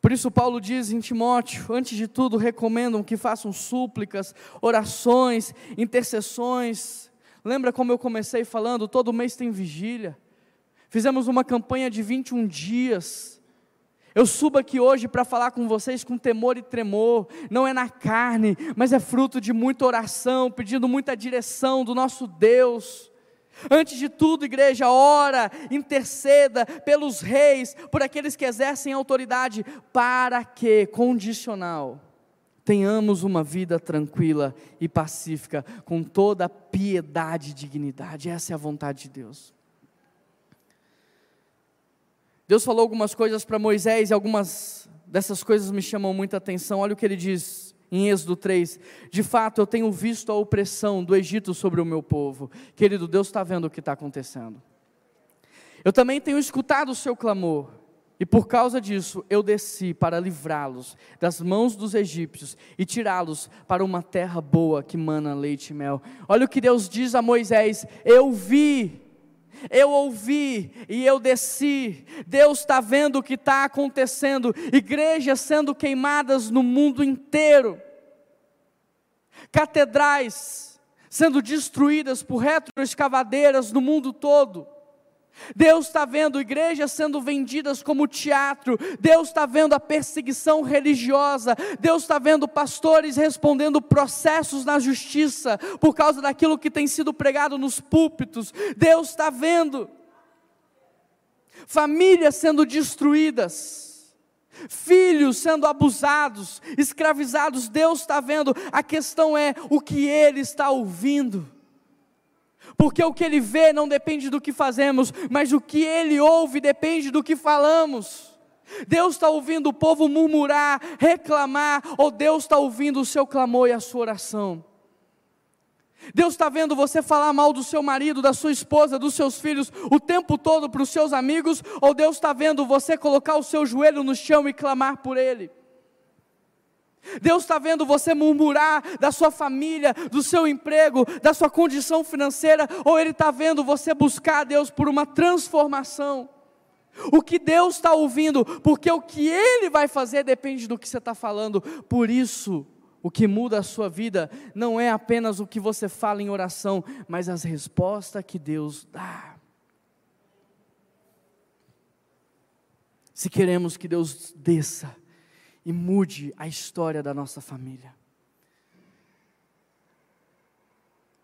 Por isso, Paulo diz em Timóteo: antes de tudo, recomendam que façam súplicas, orações, intercessões. Lembra como eu comecei falando? Todo mês tem vigília. Fizemos uma campanha de 21 dias. Eu subo aqui hoje para falar com vocês com temor e tremor, não é na carne, mas é fruto de muita oração, pedindo muita direção do nosso Deus. Antes de tudo, igreja, ora, interceda pelos reis, por aqueles que exercem autoridade, para que, condicional, tenhamos uma vida tranquila e pacífica, com toda piedade e dignidade. Essa é a vontade de Deus. Deus falou algumas coisas para Moisés e algumas dessas coisas me chamam muita atenção. Olha o que ele diz em Êxodo 3: De fato, eu tenho visto a opressão do Egito sobre o meu povo. Querido, Deus está vendo o que está acontecendo. Eu também tenho escutado o seu clamor. E por causa disso, eu desci para livrá-los das mãos dos egípcios e tirá-los para uma terra boa que mana leite e mel. Olha o que Deus diz a Moisés: Eu vi eu ouvi e eu desci. Deus está vendo o que está acontecendo. Igrejas sendo queimadas no mundo inteiro. Catedrais sendo destruídas por retroescavadeiras no mundo todo. Deus está vendo igrejas sendo vendidas como teatro, Deus está vendo a perseguição religiosa, Deus está vendo pastores respondendo processos na justiça por causa daquilo que tem sido pregado nos púlpitos, Deus está vendo famílias sendo destruídas, filhos sendo abusados, escravizados, Deus está vendo, a questão é o que Ele está ouvindo porque o que ele vê não depende do que fazemos, mas o que ele ouve depende do que falamos. Deus está ouvindo o povo murmurar, reclamar, ou Deus está ouvindo o seu clamor e a sua oração. Deus está vendo você falar mal do seu marido, da sua esposa, dos seus filhos o tempo todo para os seus amigos, ou Deus está vendo você colocar o seu joelho no chão e clamar por ele. Deus está vendo você murmurar da sua família, do seu emprego, da sua condição financeira, ou Ele está vendo você buscar a Deus por uma transformação. O que Deus está ouvindo, porque o que Ele vai fazer depende do que você está falando. Por isso, o que muda a sua vida não é apenas o que você fala em oração, mas as respostas que Deus dá. Se queremos que Deus desça, e mude a história da nossa família.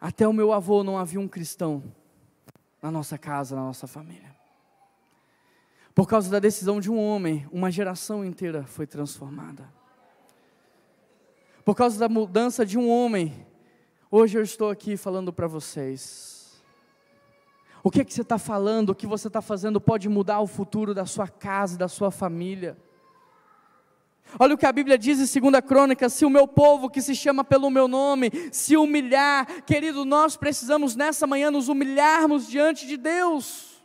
Até o meu avô não havia um cristão na nossa casa, na nossa família. Por causa da decisão de um homem, uma geração inteira foi transformada. Por causa da mudança de um homem, hoje eu estou aqui falando para vocês. O que, é que você está falando, o que você está fazendo pode mudar o futuro da sua casa, da sua família. Olha o que a Bíblia diz em 2 Crônica: se o meu povo que se chama pelo meu nome se humilhar, querido, nós precisamos nessa manhã nos humilharmos diante de Deus,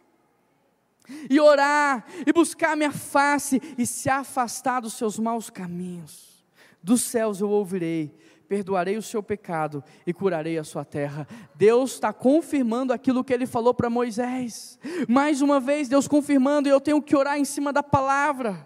e orar, e buscar minha face, e se afastar dos seus maus caminhos. Dos céus eu ouvirei, perdoarei o seu pecado e curarei a sua terra. Deus está confirmando aquilo que ele falou para Moisés. Mais uma vez, Deus confirmando, e eu tenho que orar em cima da palavra.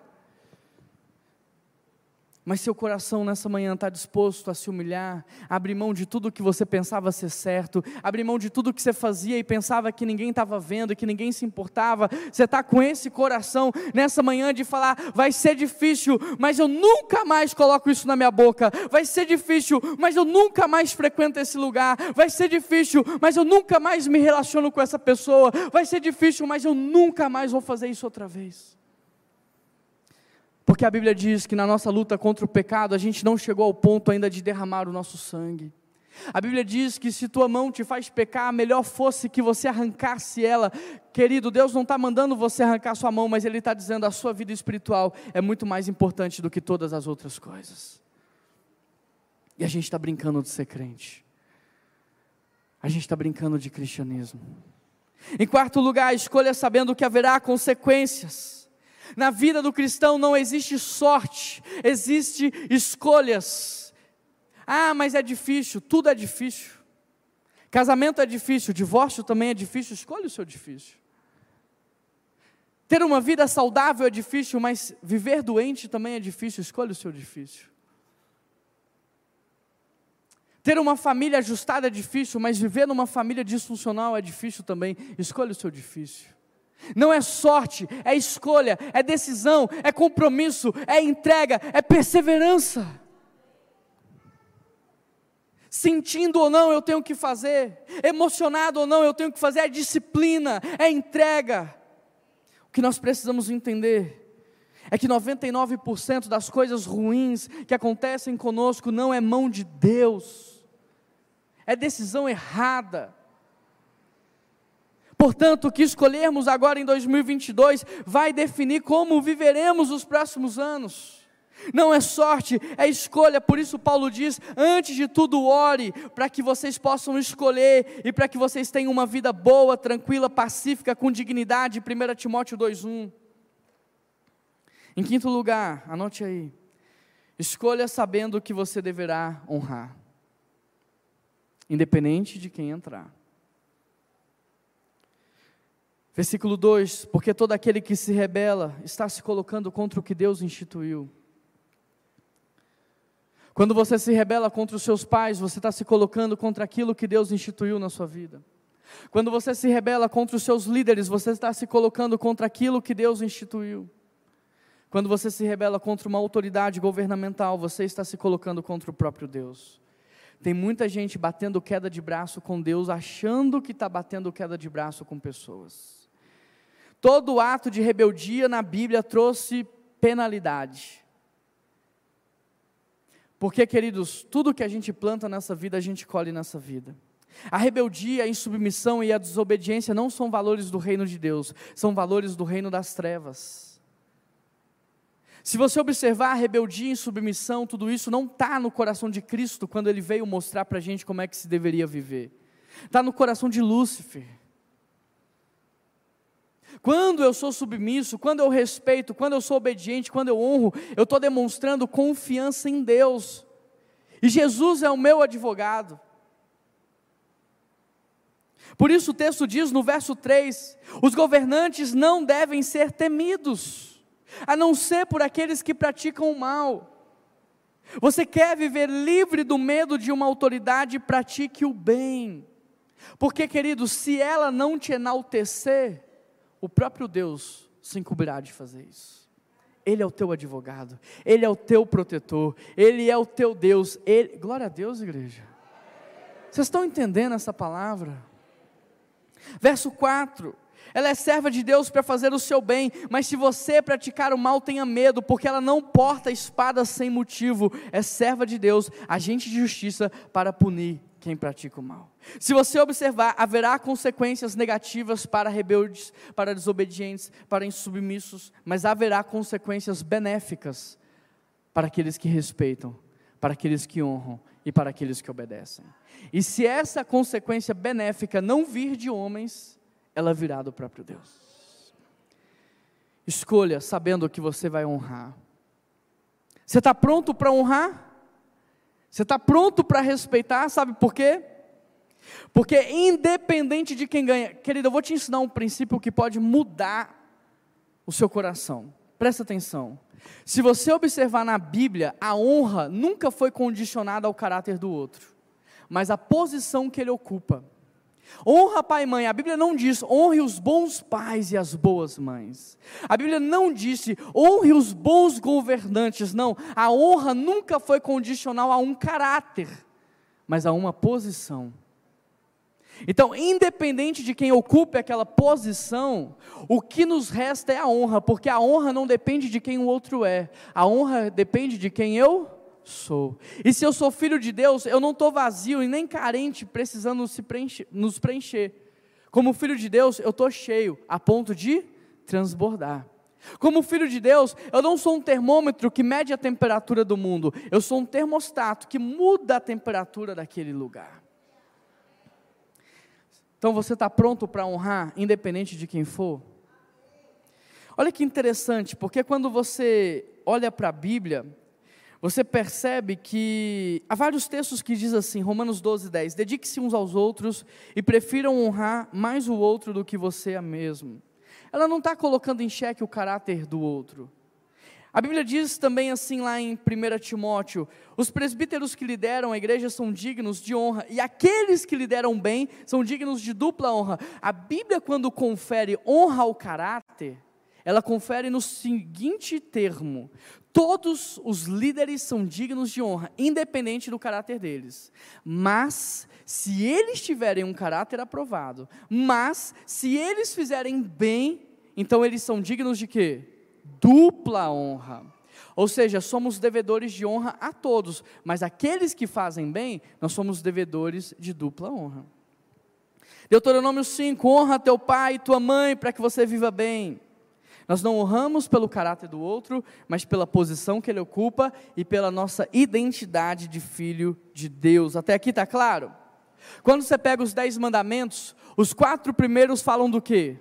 Mas seu coração nessa manhã está disposto a se humilhar, abrir mão de tudo que você pensava ser certo, abrir mão de tudo que você fazia e pensava que ninguém estava vendo, que ninguém se importava. Você está com esse coração nessa manhã de falar: vai ser difícil, mas eu nunca mais coloco isso na minha boca. Vai ser difícil, mas eu nunca mais frequento esse lugar. Vai ser difícil, mas eu nunca mais me relaciono com essa pessoa. Vai ser difícil, mas eu nunca mais vou fazer isso outra vez. Porque a Bíblia diz que na nossa luta contra o pecado, a gente não chegou ao ponto ainda de derramar o nosso sangue. A Bíblia diz que se tua mão te faz pecar, melhor fosse que você arrancasse ela. Querido, Deus não está mandando você arrancar sua mão, mas Ele está dizendo a sua vida espiritual é muito mais importante do que todas as outras coisas. E a gente está brincando de ser crente. A gente está brincando de cristianismo. Em quarto lugar, escolha sabendo que haverá consequências. Na vida do cristão não existe sorte, existe escolhas. Ah, mas é difícil, tudo é difícil. Casamento é difícil, divórcio também é difícil, escolha o seu difícil. Ter uma vida saudável é difícil, mas viver doente também é difícil, escolha o seu difícil. Ter uma família ajustada é difícil, mas viver numa família disfuncional é difícil também, escolha o seu difícil. Não é sorte, é escolha, é decisão, é compromisso, é entrega, é perseverança. Sentindo ou não, eu tenho que fazer, emocionado ou não, eu tenho que fazer, é disciplina, é entrega. O que nós precisamos entender é que 99% das coisas ruins que acontecem conosco não é mão de Deus, é decisão errada Portanto, o que escolhermos agora em 2022 vai definir como viveremos os próximos anos. Não é sorte, é escolha, por isso Paulo diz: antes de tudo, ore, para que vocês possam escolher e para que vocês tenham uma vida boa, tranquila, pacífica, com dignidade. 1 Timóteo 2,1. Em quinto lugar, anote aí: escolha sabendo que você deverá honrar, independente de quem entrar. Versículo 2: Porque todo aquele que se rebela está se colocando contra o que Deus instituiu. Quando você se rebela contra os seus pais, você está se colocando contra aquilo que Deus instituiu na sua vida. Quando você se rebela contra os seus líderes, você está se colocando contra aquilo que Deus instituiu. Quando você se rebela contra uma autoridade governamental, você está se colocando contra o próprio Deus. Tem muita gente batendo queda de braço com Deus, achando que está batendo queda de braço com pessoas. Todo ato de rebeldia na Bíblia trouxe penalidade. Porque, queridos, tudo que a gente planta nessa vida, a gente colhe nessa vida. A rebeldia, a insubmissão e a desobediência não são valores do reino de Deus, são valores do reino das trevas. Se você observar a rebeldia e insubmissão, tudo isso não está no coração de Cristo quando ele veio mostrar para a gente como é que se deveria viver. Está no coração de Lúcifer. Quando eu sou submisso, quando eu respeito, quando eu sou obediente, quando eu honro, eu estou demonstrando confiança em Deus. E Jesus é o meu advogado. Por isso o texto diz no verso 3: os governantes não devem ser temidos, a não ser por aqueles que praticam o mal. Você quer viver livre do medo de uma autoridade, pratique o bem. Porque, querido, se ela não te enaltecer, o próprio Deus se encobrirá de fazer isso. Ele é o teu advogado, Ele é o teu protetor, Ele é o teu Deus. Ele... Glória a Deus, igreja. Vocês estão entendendo essa palavra? Verso 4: ela é serva de Deus para fazer o seu bem, mas se você praticar o mal, tenha medo, porque ela não porta espada sem motivo, é serva de Deus, agente de justiça para punir quem pratica o mal. Se você observar, haverá consequências negativas para rebeldes, para desobedientes, para insubmissos, mas haverá consequências benéficas para aqueles que respeitam, para aqueles que honram e para aqueles que obedecem. E se essa consequência benéfica não vir de homens, ela virá do próprio Deus. Escolha sabendo que você vai honrar. Você está pronto para honrar? Você está pronto para respeitar, sabe por quê? Porque independente de quem ganha, querido, eu vou te ensinar um princípio que pode mudar o seu coração. Presta atenção. Se você observar na Bíblia, a honra nunca foi condicionada ao caráter do outro, mas à posição que ele ocupa. Honra pai e mãe. A Bíblia não diz honre os bons pais e as boas mães. A Bíblia não disse honre os bons governantes. Não. A honra nunca foi condicional a um caráter, mas a uma posição. Então, independente de quem ocupe aquela posição, o que nos resta é a honra, porque a honra não depende de quem o outro é, a honra depende de quem eu sou. E se eu sou filho de Deus, eu não estou vazio e nem carente, precisando se preencher, nos preencher. Como filho de Deus, eu estou cheio, a ponto de transbordar. Como filho de Deus, eu não sou um termômetro que mede a temperatura do mundo, eu sou um termostato que muda a temperatura daquele lugar. Então você está pronto para honrar, independente de quem for? Olha que interessante, porque quando você olha para a Bíblia, você percebe que há vários textos que diz assim, Romanos 12, 10, dedique-se uns aos outros e prefiram honrar mais o outro do que você a mesmo. Ela não está colocando em xeque o caráter do outro. A Bíblia diz também assim lá em 1 Timóteo: os presbíteros que lideram a igreja são dignos de honra, e aqueles que lideram bem são dignos de dupla honra. A Bíblia, quando confere honra ao caráter, ela confere no seguinte termo: todos os líderes são dignos de honra, independente do caráter deles. Mas, se eles tiverem um caráter aprovado, mas, se eles fizerem bem, então eles são dignos de quê? dupla honra. Ou seja, somos devedores de honra a todos, mas aqueles que fazem bem, nós somos devedores de dupla honra. Deuteronômio 5: honra teu pai e tua mãe para que você viva bem. Nós não honramos pelo caráter do outro, mas pela posição que ele ocupa e pela nossa identidade de filho de Deus. Até aqui está claro? Quando você pega os dez mandamentos, os quatro primeiros falam do quê?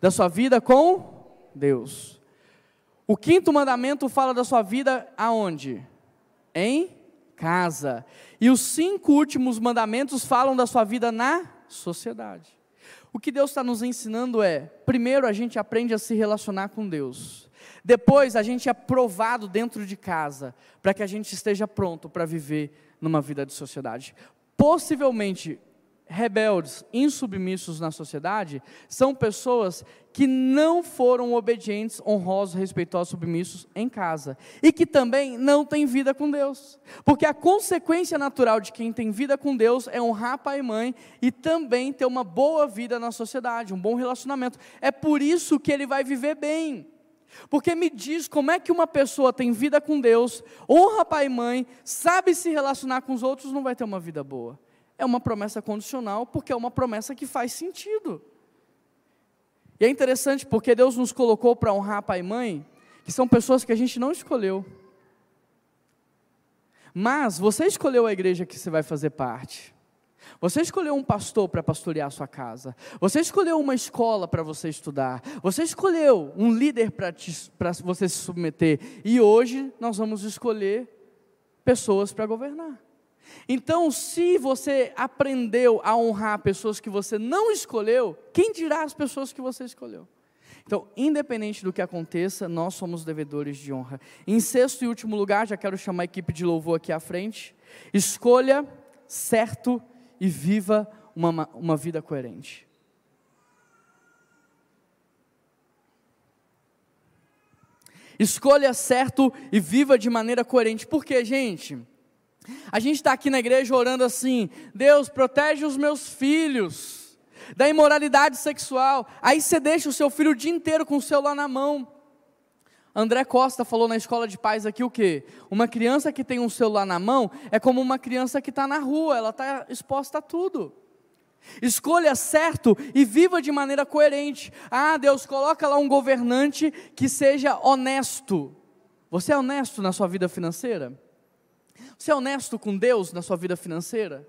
Da sua vida com Deus. O quinto mandamento fala da sua vida aonde? Em casa. E os cinco últimos mandamentos falam da sua vida na sociedade. O que Deus está nos ensinando é: primeiro a gente aprende a se relacionar com Deus, depois a gente é provado dentro de casa, para que a gente esteja pronto para viver numa vida de sociedade. Possivelmente, rebeldes, insubmissos na sociedade, são pessoas que não foram obedientes, honrosos, respeitosos, submissos em casa. E que também não têm vida com Deus. Porque a consequência natural de quem tem vida com Deus é honrar pai e mãe e também ter uma boa vida na sociedade, um bom relacionamento. É por isso que ele vai viver bem. Porque me diz como é que uma pessoa tem vida com Deus, honra pai e mãe, sabe se relacionar com os outros, não vai ter uma vida boa. É uma promessa condicional, porque é uma promessa que faz sentido. E é interessante porque Deus nos colocou para honrar pai e mãe, que são pessoas que a gente não escolheu. Mas você escolheu a igreja que você vai fazer parte. Você escolheu um pastor para pastorear a sua casa. Você escolheu uma escola para você estudar. Você escolheu um líder para você se submeter. E hoje nós vamos escolher pessoas para governar. Então, se você aprendeu a honrar pessoas que você não escolheu, quem dirá as pessoas que você escolheu? Então, independente do que aconteça, nós somos devedores de honra. Em sexto e último lugar, já quero chamar a equipe de louvor aqui à frente. Escolha certo e viva uma, uma vida coerente. Escolha certo e viva de maneira coerente. Por quê, gente? A gente está aqui na igreja orando assim: Deus, protege os meus filhos da imoralidade sexual. Aí você deixa o seu filho o dia inteiro com o celular na mão. André Costa falou na escola de pais aqui o quê? Uma criança que tem um celular na mão é como uma criança que está na rua, ela está exposta a tudo. Escolha certo e viva de maneira coerente. Ah, Deus, coloca lá um governante que seja honesto. Você é honesto na sua vida financeira? Você é honesto com Deus na sua vida financeira?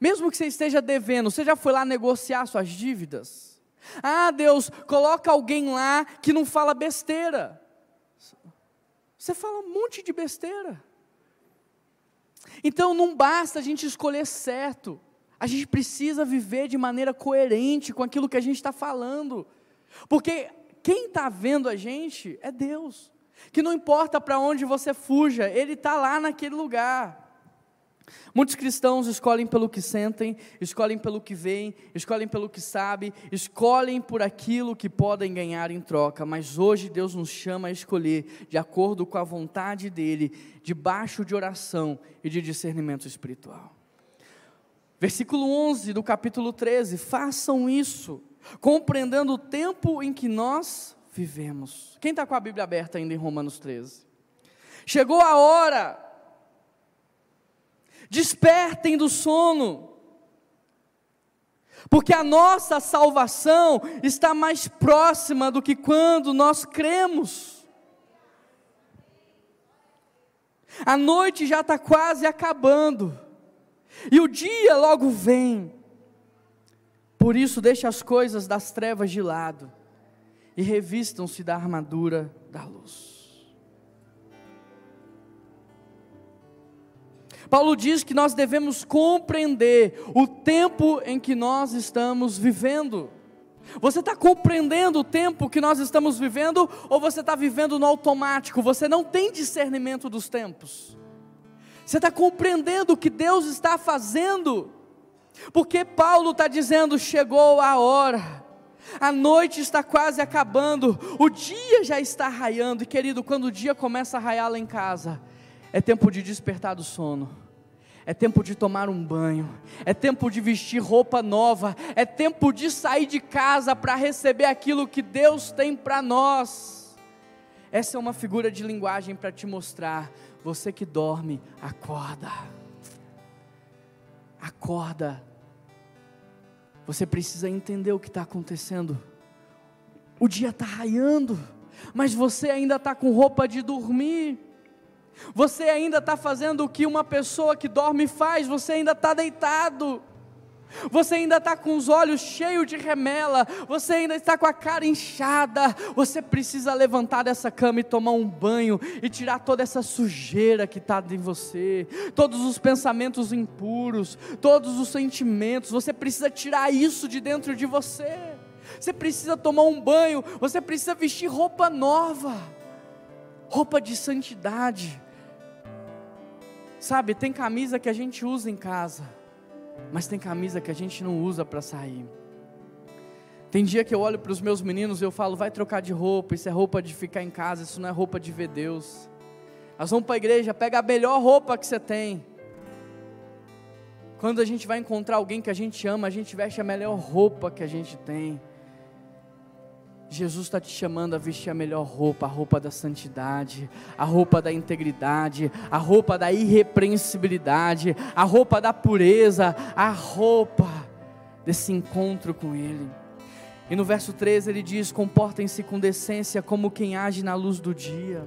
Mesmo que você esteja devendo, você já foi lá negociar suas dívidas? Ah, Deus, coloca alguém lá que não fala besteira. Você fala um monte de besteira. Então não basta a gente escolher certo. A gente precisa viver de maneira coerente com aquilo que a gente está falando. Porque Quem está vendo a gente é Deus. Que não importa para onde você fuja, Ele está lá naquele lugar. Muitos cristãos escolhem pelo que sentem, escolhem pelo que veem, escolhem pelo que sabem, escolhem por aquilo que podem ganhar em troca, mas hoje Deus nos chama a escolher de acordo com a vontade dEle, debaixo de oração e de discernimento espiritual. Versículo 11 do capítulo 13: façam isso, compreendendo o tempo em que nós vivemos. Quem está com a Bíblia aberta ainda em Romanos 13? Chegou a hora Despertem do sono, porque a nossa salvação está mais próxima do que quando nós cremos. A noite já está quase acabando, e o dia logo vem. Por isso, deixe as coisas das trevas de lado e revistam-se da armadura da luz. Paulo diz que nós devemos compreender o tempo em que nós estamos vivendo. Você está compreendendo o tempo que nós estamos vivendo ou você está vivendo no automático? Você não tem discernimento dos tempos. Você está compreendendo o que Deus está fazendo? Porque Paulo está dizendo: chegou a hora, a noite está quase acabando, o dia já está raiando, e querido, quando o dia começa a raiar lá em casa, é tempo de despertar do sono. É tempo de tomar um banho, é tempo de vestir roupa nova, é tempo de sair de casa para receber aquilo que Deus tem para nós. Essa é uma figura de linguagem para te mostrar: você que dorme, acorda. Acorda. Você precisa entender o que está acontecendo. O dia está raiando, mas você ainda está com roupa de dormir. Você ainda está fazendo o que uma pessoa que dorme faz, você ainda está deitado. Você ainda está com os olhos cheios de remela, você ainda está com a cara inchada. Você precisa levantar dessa cama e tomar um banho e tirar toda essa sujeira que está em você, todos os pensamentos impuros, todos os sentimentos. Você precisa tirar isso de dentro de você. Você precisa tomar um banho, você precisa vestir roupa nova, roupa de santidade Sabe, tem camisa que a gente usa em casa, mas tem camisa que a gente não usa para sair. Tem dia que eu olho para os meus meninos e eu falo, vai trocar de roupa, isso é roupa de ficar em casa, isso não é roupa de ver Deus. Nós vamos para a igreja, pega a melhor roupa que você tem. Quando a gente vai encontrar alguém que a gente ama, a gente veste a melhor roupa que a gente tem. Jesus está te chamando a vestir a melhor roupa, a roupa da santidade, a roupa da integridade, a roupa da irrepreensibilidade, a roupa da pureza, a roupa desse encontro com Ele. E no verso 13 ele diz: Comportem-se com decência como quem age na luz do dia,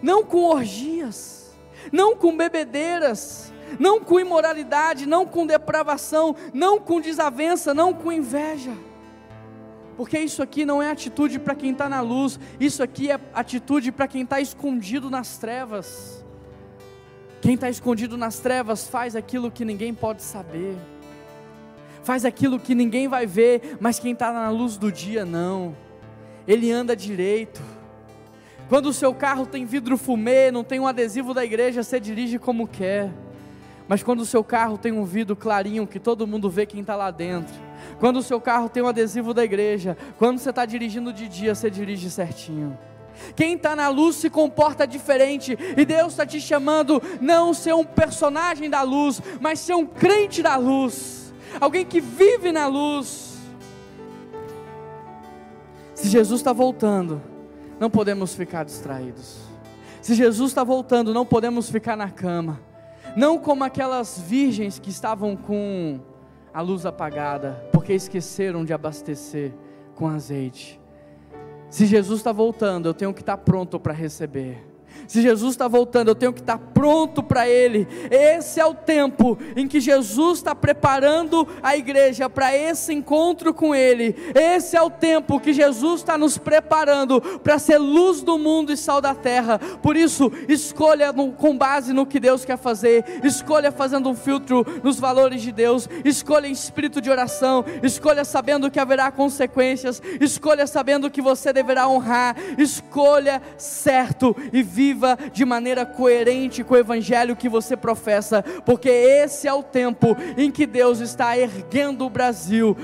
não com orgias, não com bebedeiras, não com imoralidade, não com depravação, não com desavença, não com inveja porque isso aqui não é atitude para quem está na luz, isso aqui é atitude para quem está escondido nas trevas. Quem está escondido nas trevas faz aquilo que ninguém pode saber, faz aquilo que ninguém vai ver, mas quem está na luz do dia não, ele anda direito. Quando o seu carro tem vidro fumê, não tem um adesivo da igreja, você dirige como quer. Mas quando o seu carro tem um vidro clarinho que todo mundo vê quem está lá dentro, quando o seu carro tem um adesivo da igreja, quando você está dirigindo de dia, você dirige certinho. Quem está na luz se comporta diferente, e Deus está te chamando não ser um personagem da luz, mas ser um crente da luz, alguém que vive na luz. Se Jesus está voltando, não podemos ficar distraídos. Se Jesus está voltando, não podemos ficar na cama não como aquelas virgens que estavam com a luz apagada, porque esqueceram de abastecer com azeite. Se Jesus está voltando, eu tenho que estar pronto para receber. Se Jesus está voltando, eu tenho que estar pronto para Ele. Esse é o tempo em que Jesus está preparando a igreja para esse encontro com Ele. Esse é o tempo que Jesus está nos preparando para ser luz do mundo e sal da terra. Por isso, escolha no, com base no que Deus quer fazer, escolha fazendo um filtro nos valores de Deus, escolha em espírito de oração, escolha sabendo que haverá consequências, escolha sabendo que você deverá honrar, escolha certo e viva de maneira coerente com o evangelho que você professa, porque esse é o tempo em que Deus está erguendo o Brasil